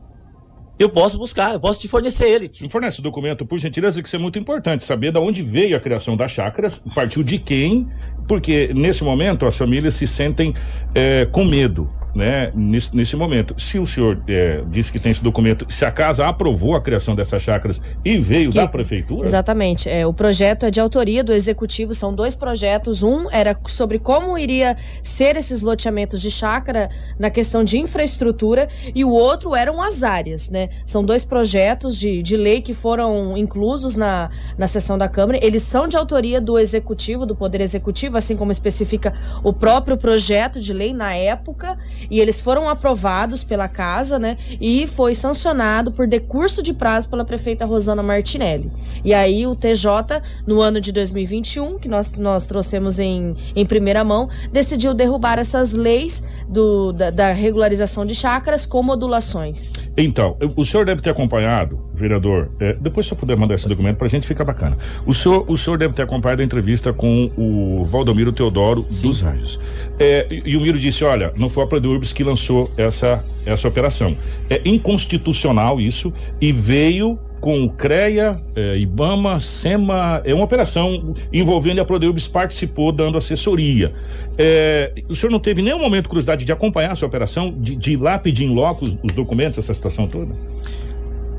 Eu posso buscar, eu posso te fornecer ele. Me fornece o documento, por gentileza, que isso é muito importante. Saber de onde veio a criação das chácaras, partiu de quem, porque nesse momento as famílias se sentem é, com medo né, nesse, nesse momento. Se o senhor é, disse que tem esse documento, se a casa aprovou a criação dessas chácaras e veio Que- da prefeitura? Exatamente. É, o projeto é de autoria do executivo, são dois projetos. Um era sobre como iria ser esses loteamentos de chácara na questão de infraestrutura, e o outro eram as áreas, né? São dois projetos de, de lei que foram inclusos na, na sessão da Câmara. Eles são de autoria do executivo, do Poder Executivo, assim como especifica o próprio projeto de lei na época, e eles foram aprovados pela casa, né? E foi sancionado por decurso de prazo pela prefeita Rosana Martinelli. E aí o TJ, no ano de 2021, que nós, nós trouxemos em, em primeira mão, decidiu derrubar essas leis do, da, da regularização de chácaras com modulações. Então, o senhor deve ter acompanhado, vereador, é, depois se eu puder mandar esse documento pra gente, fica bacana. O senhor, o senhor deve ter acompanhado a entrevista com o Valdomiro Teodoro dos Anjos. É, e, e o Miro disse, olha, não foi a Produrbs que lançou essa, essa operação. É inconstitucional isso e veio com o CREA, é, IBAMA, SEMA, é uma operação envolvendo a Prodeubs participou dando assessoria. É, o senhor não teve nenhum momento curiosidade de acompanhar essa operação, de, de ir lá pedir em loco os, os documentos, essa situação toda?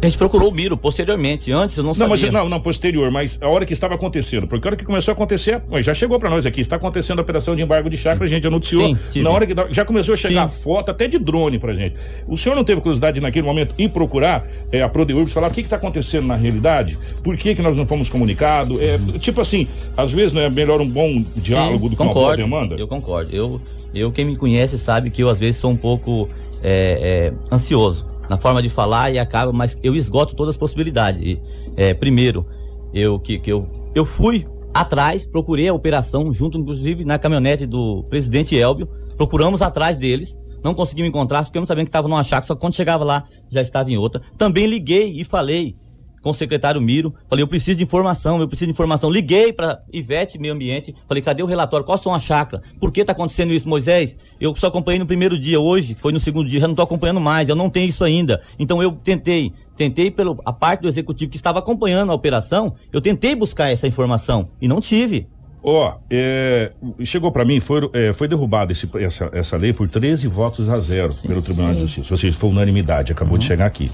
A gente procurou o Miro posteriormente, antes eu não, Não, mas sabia. não, não, posterior, mas a hora que estava acontecendo, porque a hora que começou a acontecer, mas já chegou para nós aqui, está acontecendo a operação de embargo de chácara, a gente já noticiou. Sim, tive. na hora que já começou a chegar foto até de drone pra gente. O senhor não teve curiosidade naquele momento em procurar é, a Prodeurbs falar o que está acontecendo na realidade? Por que que nós não fomos comunicados? É, tipo assim, às vezes não é melhor um bom diálogo Sim, do que uma boa concordo, demanda? Eu concordo. Eu, eu, quem me conhece sabe que eu às vezes sou um pouco é, é, ansioso na forma de falar e acaba, mas eu esgoto todas as possibilidades. É, primeiro, eu que, que eu, eu fui atrás, procurei a operação junto, inclusive, na caminhonete do presidente Elbio. Procuramos atrás deles. Não conseguimos encontrar, ficamos sabendo que estava numa chácara, só quando chegava lá já estava em outra. Também liguei e falei com o secretário Miro. Falei, eu preciso de informação, eu preciso de informação. Liguei para Ivete Meio Ambiente. Falei, cadê o relatório? Qual são as chácaras? Por que tá acontecendo isso, Moisés? Eu só acompanhei no primeiro dia, hoje foi no segundo dia, já não tô acompanhando mais, eu não tenho isso ainda. Então eu tentei, tentei pelo a parte do executivo que estava acompanhando a operação, eu tentei buscar essa informação e não tive. Ó, é, chegou para mim, foi, é, foi derrubada esse- essa, essa lei por 13 votos a zero pelo Tribunal de Justiça. Ou seja, foi unanimidade, acabou Uhum. de chegar aqui.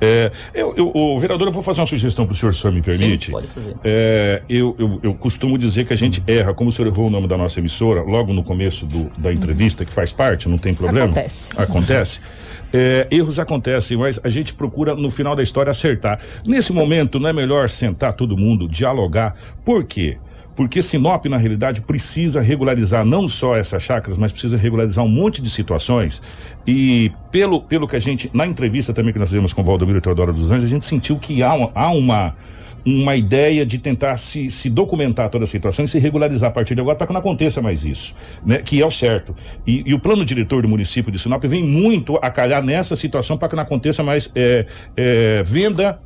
É, eu, eu, o vereador, eu vou fazer uma sugestão pro senhor, se o senhor me permite. Sim, pode fazer. É, eu, eu, eu costumo dizer que a gente erra, como o senhor errou o nome da nossa emissora, logo no começo do- da entrevista, que faz parte, não tem problema. Acontece. Acontece. É, erros acontecem, mas a gente procura no final da história acertar. Nesse momento, não é melhor sentar todo mundo, dialogar. Por quê? Porque Sinop, na realidade, precisa regularizar não só essas chácaras, mas precisa regularizar um monte de situações. E pelo, pelo que a gente, na entrevista também que nós fizemos com o Valdomiro Teodoro dos Anjos, a gente sentiu que há, uma- há uma, uma ideia de tentar se, se documentar toda a situação e se regularizar a partir de agora para que não aconteça mais isso, né? Que é o certo. E, e o plano diretor do município de Sinop vem muito a calhar nessa situação para que não aconteça mais é, é, venda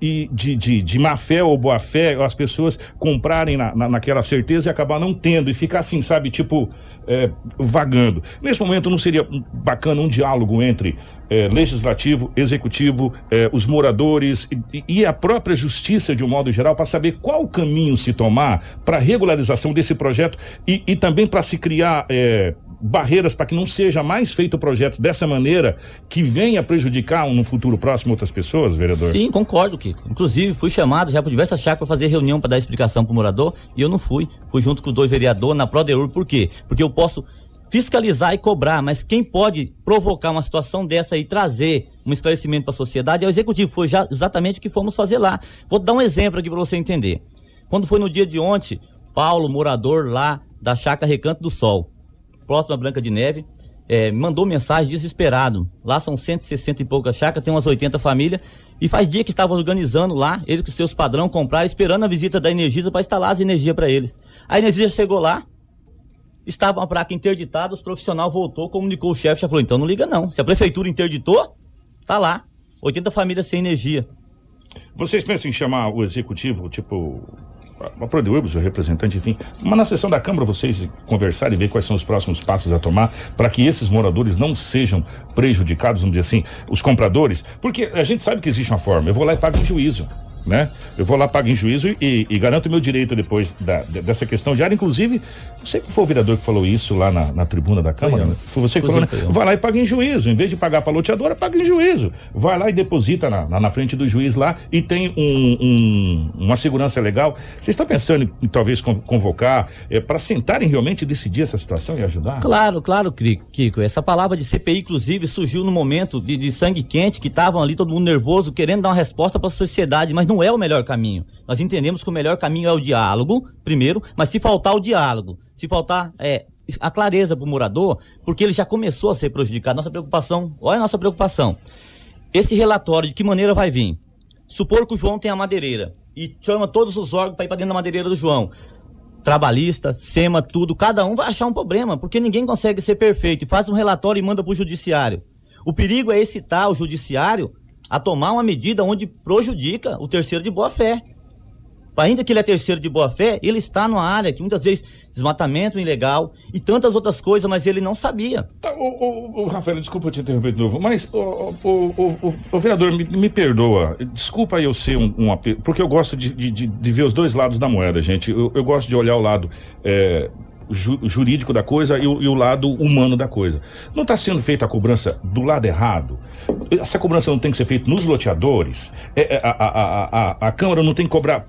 e de, de, de má fé ou boa fé, as pessoas comprarem na, na- naquela certeza e acabar não tendo e ficar assim, sabe, tipo, é, vagando. Nesse momento não seria bacana um diálogo entre é, legislativo, executivo, é, os moradores e, e a própria justiça de um modo geral para saber qual caminho se tomar para regularização desse projeto e, e também para se criar é, barreiras para que não seja mais feito projetos dessa maneira que venha prejudicar no futuro próximo outras pessoas, vereador? Sim, concordo, Kiko. Inclusive, fui chamado já por diversas chácaras para fazer reunião para dar explicação pro morador e eu não fui. Fui junto com os dois vereadores na Prodeur, por quê? Porque eu posso fiscalizar e cobrar, mas quem pode provocar uma situação dessa e trazer um esclarecimento para a sociedade é o executivo. Foi já exatamente o que fomos fazer lá. Vou dar um exemplo aqui para você entender. Quando foi no dia de ontem, Paulo, morador lá da chácara Recanto do Sol, próximo à Branca de Neve, eh, mandou mensagem desesperado. Lá são 160 e poucas chácaras, tem umas 80 famílias. E faz dia que estava organizando lá, ele com seus padrão comprar, esperando a visita da Energisa para instalar as energias para eles. A Energisa chegou lá, estava uma placa interditada, os profissional voltou, comunicou o chefe, já falou, então não liga não. Se a prefeitura interditou, Tá lá. 80 famílias sem energia. Vocês pensam em chamar o executivo, tipo, a Prodeurbis, o representante, enfim, mas na sessão da Câmara vocês conversarem e ver quais são os próximos passos a tomar para que esses moradores não sejam prejudicados, vamos dizer assim, os compradores, porque a gente sabe que existe uma forma, eu vou lá e pago em juízo. Né? Eu vou lá, pago em juízo e, e garanto meu direito depois da, de- dessa questão diária. Inclusive, você que foi o vereador que falou isso lá na, na tribuna da Câmara, né? foi você que falou, né? Foi. Vai lá e paga em juízo. Em vez de pagar para loteadora, paga em juízo. Vai lá e deposita na, na, na frente do juiz lá e tem um, um- uma segurança legal. Você está pensando em, talvez con- convocar para sentarem realmente e decidir essa situação e ajudar? Claro, claro, Kiko. Essa palavra de CPI, inclusive, surgiu no momento de, de sangue quente, que estavam ali todo mundo nervoso, querendo dar uma resposta para a sociedade, mas não é o melhor caminho. Nós entendemos que o melhor caminho é o diálogo, primeiro, mas se faltar o diálogo, se faltar é, a clareza para o morador, porque ele já começou a ser prejudicado. Nossa preocupação, olha a nossa preocupação. Esse relatório, de que maneira vai vir? Supor que o João tem a madeireira e chama todos os órgãos para ir para dentro da madeireira do João trabalhista, SEMA, tudo, cada um vai achar um problema, porque ninguém consegue ser perfeito. Faz um relatório e manda pro judiciário. O perigo é excitar o judiciário a tomar uma medida onde prejudica o terceiro de boa fé. Ainda que ele é terceiro de boa fé, ele está numa área que muitas vezes desmatamento ilegal e tantas outras coisas, mas ele não sabia. Tá, ô, ô, ô, Rafael, desculpa eu te interromper de novo, mas, ô, ô, vereador, me, me perdoa. Desculpa eu ser um, um porque eu gosto de, de, de- de ver os dois lados da moeda, gente. Eu, eu gosto de olhar o lado é, ju- jurídico da coisa e o, e o lado humano da coisa. Não está sendo feita a cobrança do lado errado? Essa cobrança não tem que ser feita nos loteadores? É, é, a, a, a, a, Câmara não tem que cobrar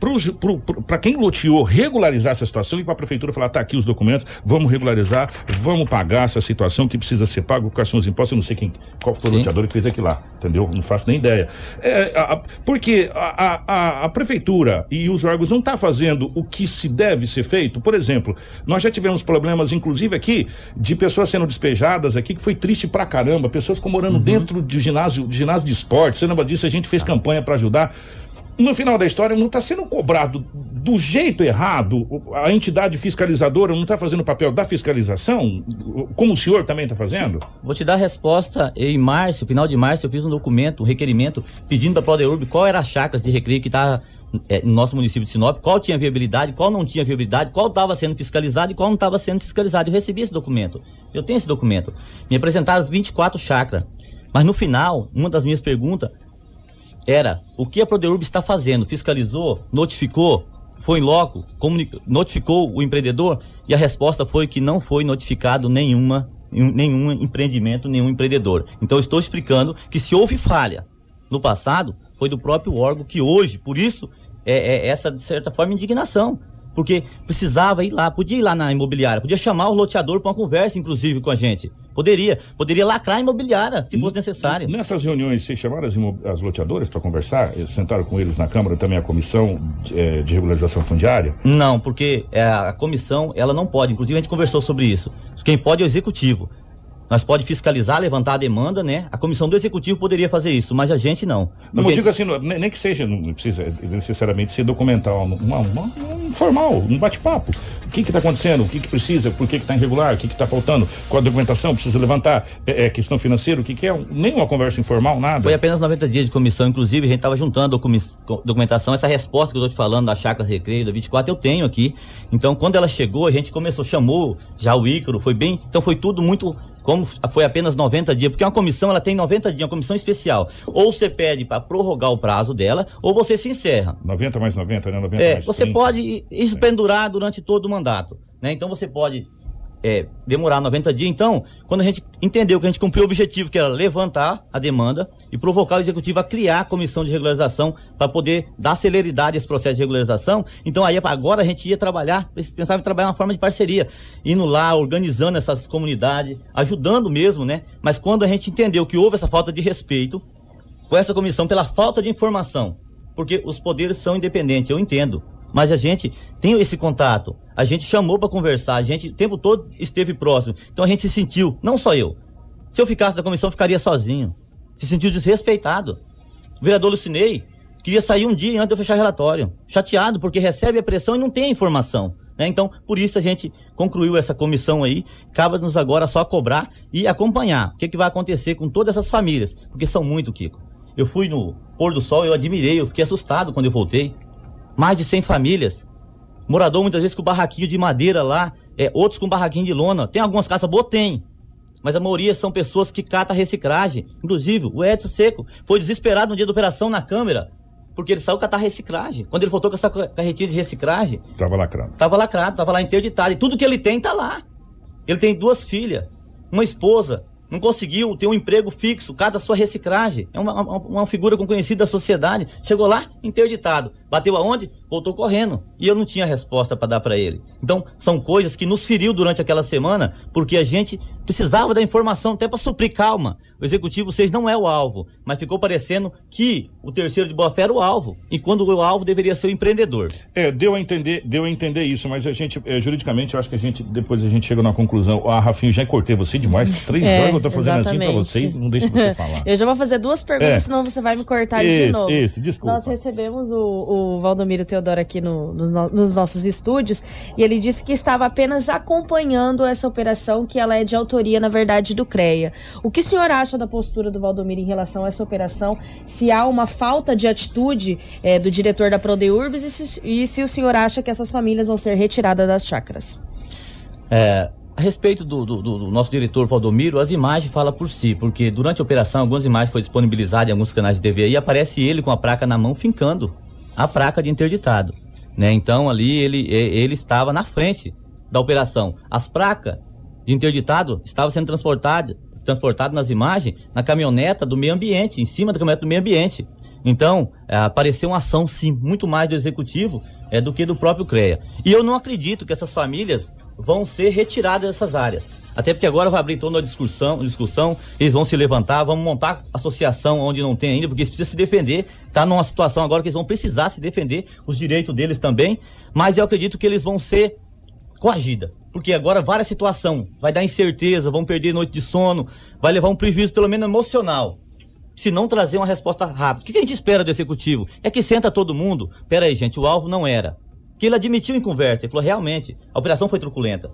para quem loteou regularizar essa situação e para a Prefeitura falar: tá aqui os documentos, vamos regularizar, vamos pagar essa situação que precisa ser pago, quais são os impostos. Eu não sei quem, qual foi o Sim. loteador que fez aquilo lá, entendeu? Não faço nem ideia. É, porque a, a, Prefeitura e os órgãos não estão fazendo o que se deve ser feito. Por exemplo, nós já tivemos problemas, inclusive aqui, de pessoas sendo despejadas aqui, que foi triste pra caramba. Pessoas ficam morando dentro de ginásio, de ginásio de esporte. Você lembra disso? A gente fez campanha pra ajudar. No final da história, não está sendo cobrado do jeito errado. A entidade fiscalizadora não está fazendo o papel da fiscalização, como o senhor também está fazendo? Vou te dar a resposta. Em março, final de março, eu fiz um documento, um requerimento, pedindo para a Prodeurb qual era as chacras de recreio que estava no nosso município de Sinop, qual tinha viabilidade, qual não tinha viabilidade, qual estava sendo fiscalizado e qual não estava sendo fiscalizado. Eu recebi esse documento. Eu tenho esse documento. Me apresentaram 24 chacras. Mas no final, uma das minhas perguntas era o que a Prodeurb está fazendo? Fiscalizou? Notificou? Foi em loco? Notificou o empreendedor? E a resposta foi que não foi notificado nenhuma, nenhum empreendimento, nenhum empreendedor. Então estou explicando que se houve falha no passado, foi do próprio órgão que hoje, por isso, é, é essa, de certa forma, indignação. Porque precisava ir lá, podia ir lá na imobiliária, podia chamar o loteador para uma conversa, inclusive, com a gente. Poderia, poderia lacrar a imobiliária, se fosse necessário. Nessas reuniões, vocês chamaram as, as loteadoras para conversar? Eh, Sentaram com eles na Câmara também a comissão de, eh, de regularização fundiária? Não, porque é, a comissão, ela não pode. Inclusive, a gente conversou sobre isso. Quem pode é o executivo. Nós pode fiscalizar, levantar a demanda, né? A comissão do executivo poderia fazer isso, mas a gente não. Não, eu digo assim, não- nem nem que seja, não precisa necessariamente ser documental, uma, uma- um formal, um bate-papo. O que está acontecendo? O que, que precisa? Por que está irregular? O que está faltando? Qual a documentação? Precisa levantar? É, é questão financeira? O que, que é? Nem uma conversa informal, nada. Foi apenas 90 dias de comissão, inclusive, a gente estava juntando docu- documentação. Essa resposta que eu estou te falando da Chácara Recreio, da 24, eu tenho aqui. Então, quando ela chegou, a gente começou, chamou já o Ícaro, foi bem. Então, foi tudo muito. Como foi apenas 90 dias, porque uma comissão ela tem 90 dias, uma comissão especial. Ou você pede para prorrogar o prazo dela, ou você se encerra. 90 mais 90, né? 90 É, mais você 30. pode isso pendurar durante todo o mandato, né? Então você pode é, demorar 90 dias. Então, quando a gente entendeu que a gente cumpriu o objetivo, que era levantar a demanda e provocar o executivo a criar a comissão de regularização para poder dar celeridade a esse processo de regularização, então aí agora a gente ia trabalhar, pensava em trabalhar uma forma de parceria, indo lá, organizando essas comunidades, ajudando mesmo, né? Mas quando a gente entendeu que houve essa falta de respeito com essa comissão pela falta de informação, porque os poderes são independentes, eu entendo. Mas a gente tem esse contato, a gente chamou para conversar, a gente o tempo todo esteve próximo. Então a gente se sentiu, não só eu. Se eu ficasse na comissão, ficaria sozinho. Se sentiu desrespeitado. O vereador Lucinei queria sair um dia antes de eu fechar relatório. Chateado, porque recebe a pressão e não tem a informação. Né? Então, por isso a gente concluiu essa comissão aí. Cabe-nos agora só cobrar e acompanhar o que, que vai acontecer com todas essas famílias, porque são muito, Kiko. Eu fui no pôr do sol, eu admirei, eu fiquei assustado quando eu voltei. Mais de 100 famílias. Morador muitas vezes com barraquinho de madeira lá, é, outros com barraquinho de lona. Tem algumas casas boas? Tem. Mas a maioria são pessoas que catam reciclagem. Inclusive, o Edson Seco foi desesperado no dia da operação na câmera, porque ele saiu catar reciclagem. Quando ele voltou com essa carretinha de reciclagem, Tava lacrado. tava lacrado, tava lá interditado. E tudo que ele tem tá lá. Ele tem duas filhas, uma esposa. Não conseguiu ter um emprego fixo, cada sua reciclagem. É uma, uma, uma figura conhecida da sociedade. Chegou lá, interditado. Bateu aonde? Voltou correndo. E eu não tinha resposta para dar para ele. Então, são coisas que nos feriu durante aquela semana, porque a gente precisava da informação até para suprir calma. O executivo 6 não é o alvo, mas ficou parecendo que o terceiro de boa fé era o alvo, e quando o alvo deveria ser o empreendedor. É, deu a entender, deu a entender isso, mas a gente, é, juridicamente, eu acho que a gente, depois a gente chega na conclusão. Ah, Rafinho, já cortei você demais. Três É, horas que eu tô fazendo assim pra exatamente. vocês, não deixa você falar. Eu já vou fazer duas perguntas, É. senão você vai me cortar de novo. isso, desculpa. Nós recebemos o, o Valdomiro Teodoro aqui no- nos, no- nos nossos estúdios e ele disse que estava apenas acompanhando essa operação, que ela é de autoria, na verdade, do CREA. O que o senhor acha da postura do Valdomiro em relação a essa operação? Se há uma falta de atitude eh, do diretor da Prodeurbis e se, e se o senhor acha que essas famílias vão ser retiradas das chácaras? É, a respeito do- do- do nosso diretor Valdomiro, as imagens falam por si, porque durante a operação algumas imagens foram disponibilizadas em alguns canais de TV e aparece ele com a placa na mão fincando a placa de interditado. Né? Então ali ele, ele estava na frente da operação. As placas de interditado estavam sendo transportadas transportadas nas imagens na caminhoneta do meio ambiente, em cima da caminhoneta do meio ambiente. Então, é, apareceu uma ação, sim, muito mais do executivo é, do que do próprio CREA. E eu não acredito que essas famílias vão ser retiradas dessas áreas. Até porque agora vai abrir toda uma discussão, discussão, eles vão se levantar, vamos montar associação onde não tem ainda, porque eles precisam se defender. Tá numa situação agora que eles vão precisar se defender, os direitos deles também. Mas eu acredito que eles vão ser coagida. Porque agora várias situações vai dar incerteza, vão perder noite de sono, vai levar um prejuízo pelo menos emocional. Se não trazer uma resposta rápida. O que a gente espera do executivo? É que senta todo mundo. Pera aí, gente, o alvo não era. Que ele admitiu em conversa, ele falou, realmente, a operação foi truculenta.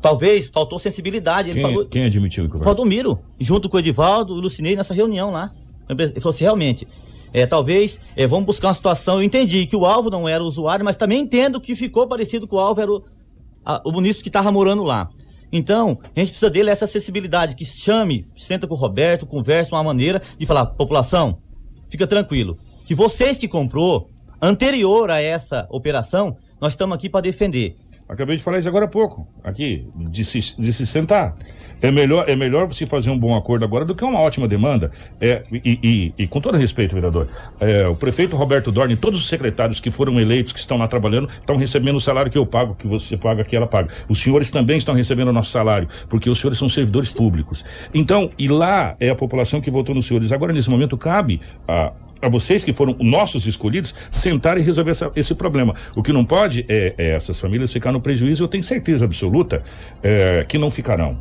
Talvez faltou sensibilidade. Quem, falou, quem admitiu em conversa? Valdomiro, junto com o Edivaldo e o Lucinei nessa reunião lá. Ele falou assim, realmente, é, talvez é, vamos buscar uma situação. Eu entendi que o alvo não era o usuário, mas também entendo que ficou parecido com o alvo era o, a- o munícipe que estava morando lá. Então, a gente precisa dele essa acessibilidade, que chame, senta com o Roberto, conversa uma maneira de falar, população, fica tranquilo, que vocês que comprou, anterior a essa operação, nós estamos aqui para defender. Acabei de falar isso agora há pouco, aqui, de se, de se sentar. É melhor, é melhor você fazer um bom acordo agora do que uma ótima demanda. É, e, e- e com todo respeito, vereador, é, o prefeito Roberto Dorne, todos os secretários que foram eleitos, que estão lá trabalhando, estão recebendo o salário que eu pago, que você paga, que ela paga. Os senhores também estão recebendo o nosso salário, porque os senhores são servidores públicos. Então, e lá é a população que votou nos senhores. Agora, nesse momento, cabe a a vocês que foram nossos escolhidos sentar e resolver essa- esse problema. O que não pode é, é essas famílias ficar no prejuízo. Eu tenho certeza absoluta é, que não ficarão.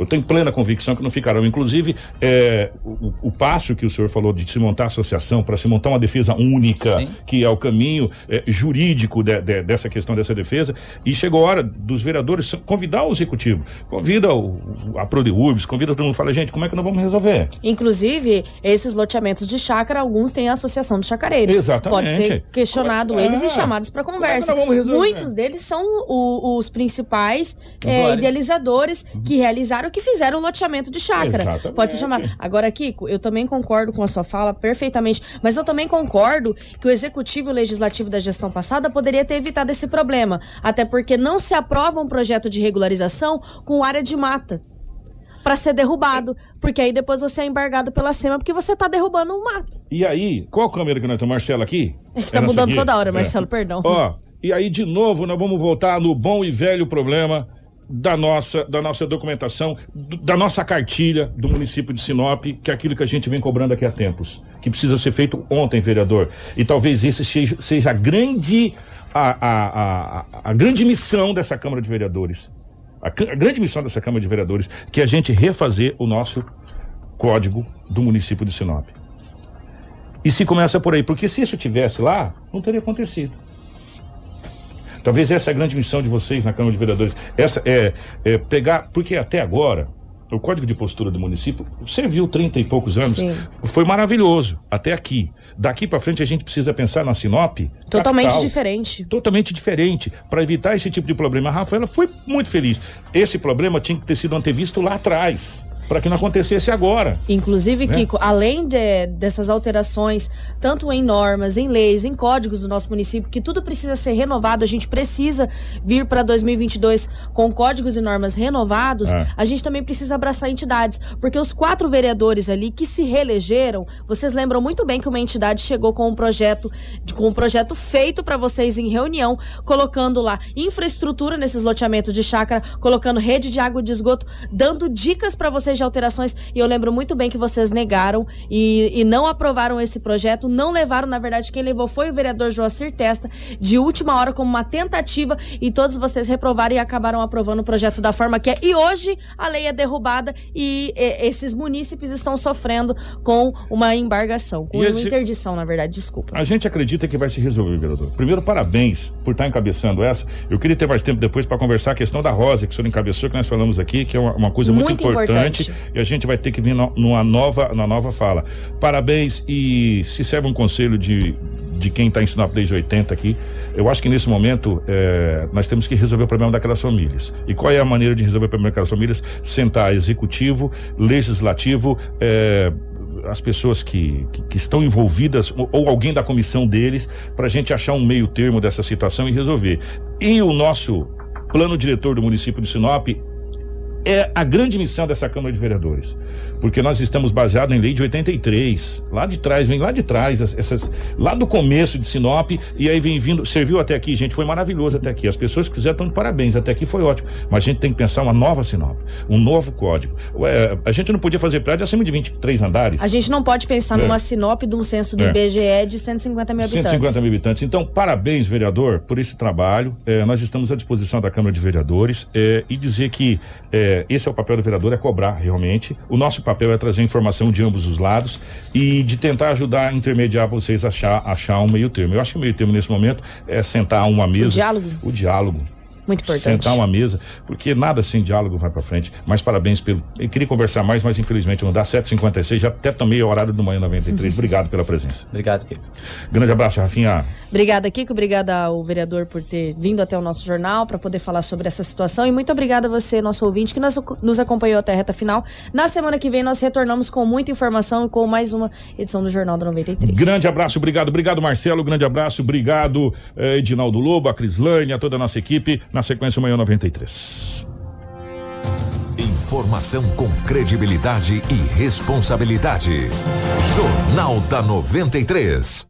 Eu tenho plena convicção que não ficarão. Inclusive, é, o, o passo que o senhor falou de se montar associação para se montar uma defesa única, que é o caminho é, jurídico de- de- dessa questão dessa defesa, e chegou a hora dos vereadores convidar o executivo, convida o, a Prodeurbs, convida todo mundo, fala, gente, como é que nós vamos resolver? Inclusive, esses loteamentos de chácara, alguns têm a Associação dos Chacareiros. Exatamente. Pode ser questionado é- eles e Ah, chamados para conversa. nós vamos resolver? Muitos deles são o- os principais é, Usuário. idealizadores que realizaram, que fizeram o loteamento de chácara. Exatamente. Pode ser chamado. Agora, Kiko, eu também concordo com a sua fala perfeitamente, mas eu também concordo que o executivo e o legislativo da gestão passada poderia ter evitado esse problema. Até porque não se aprova um projeto de regularização com área de mata. Pra ser derrubado. Porque aí depois você é embargado pela SEMA porque você tá derrubando um mato. E aí, qual câmera que nós temos? Marcelo aqui? É que tá nessa mudando aqui? toda hora, É. Marcelo, perdão. Ó, e aí de novo nós vamos voltar no bom e velho problema da nossa, da nossa documentação, do- da nossa cartilha do município de Sinop, que é aquilo que a gente vem cobrando aqui há tempos, que precisa ser feito ontem, vereador. E talvez esse seja, seja a grande a, a, a, a grande missão dessa Câmara de Vereadores. A, a grande missão dessa Câmara de Vereadores, que é a gente refazer o nosso código do município de Sinop. E se começa por aí, porque se isso tivesse lá, não teria acontecido. Talvez essa é a grande missão de vocês na Câmara de Vereadores. Essa é, é pegar, porque até agora, o Código de Postura do município serviu 30 e poucos anos. Sim. Foi maravilhoso até aqui. Daqui para frente a gente precisa pensar na Sinop Totalmente capital. diferente. Totalmente diferente para evitar esse tipo de problema. A Rafaela foi muito feliz. Esse problema tinha que ter sido antevisto lá atrás para que não acontecesse agora. Inclusive, Né? Kiko, além de- dessas alterações, tanto em normas, em leis, em códigos do nosso município, que tudo precisa ser renovado, a gente precisa vir para 2022 com códigos e normas renovados, É. a gente também precisa abraçar entidades, porque os quatro vereadores ali que se reelegeram, vocês lembram muito bem que uma entidade chegou com um projeto, com um projeto feito para vocês em reunião, colocando lá infraestrutura nesses loteamentos de chácara, colocando rede de água e de esgoto, dando dicas para vocês de alterações. E eu lembro muito bem que vocês negaram e, e não aprovaram esse projeto, não levaram, na verdade, quem levou foi o vereador Joacir Testa, de última hora, como uma tentativa, e todos vocês reprovaram e acabaram aprovando o projeto da forma que é. E hoje a lei é derrubada e, e, esses munícipes estão sofrendo com uma embargação, com E uma esse- interdição, na verdade, desculpa. A gente acredita que vai se resolver, vereador. Primeiro, parabéns por estar encabeçando essa. Eu queria ter mais tempo depois para conversar a questão da Rosa, que o senhor encabeçou, que nós falamos aqui, que é uma, uma coisa muito, Muito importante, importante. E a gente vai ter que vir no- numa nova, na nova fala. Parabéns e se serve um conselho de, de quem está em Sinop desde 80 aqui. Eu acho que nesse momento eh, nós temos que resolver o problema daquelas famílias. E qual é a maneira de resolver o problema daquelas famílias? Sentar executivo, legislativo, eh, as pessoas que, que, que estão envolvidas ou, ou alguém da comissão deles para a gente achar um meio termo dessa situação e resolver. E o nosso plano diretor do município de Sinop é a grande missão dessa Câmara de Vereadores. Porque nós estamos baseados em lei de 83. Lá de trás, vem lá de trás, as- essas, lá do começo de Sinop, e aí vem vindo, serviu até aqui, gente, foi maravilhoso até aqui. As pessoas que quiseram estão de parabéns, até aqui foi ótimo. Mas a gente tem que pensar uma nova Sinop, um novo código. Ué, a gente não podia fazer prédio acima de 23 andares. A gente não pode pensar É. numa sinop de um censo do É. IBGE de 150 mil habitantes. 150 mil habitantes. Então, parabéns, vereador, por esse trabalho. É, nós estamos à disposição da Câmara de Vereadores é, e dizer que é, esse é o papel do vereador, é cobrar realmente. O nosso papel é trazer informação de ambos os lados e de tentar ajudar a intermediar vocês a achar, achar um meio termo. Eu acho que o meio termo nesse momento é sentar a uma mesa. diálogo. O diálogo. Muito importante. Sentar uma mesa, porque nada sem diálogo vai pra frente. Mas parabéns pelo. Eu queria conversar mais, mas infelizmente não dá. 7h56, já até tomei a horário do manhã 93. Obrigado pela presença. Obrigado, Kiko. Grande abraço, Rafinha. Obrigada, Kiko. Obrigada ao vereador por ter vindo até o nosso jornal para poder falar sobre essa situação. E muito obrigada a você, nosso ouvinte, que nos, nos acompanhou até a reta final. Na semana que vem, nós retornamos com muita informação e com mais uma edição do Jornal da 93. Grande abraço, obrigado, obrigado Marcelo, grande abraço, obrigado eh, Edinaldo Lobo, a Crislane, a toda a nossa equipe. Na sequência, manhã 93. Informação com credibilidade e responsabilidade. Jornal da 93.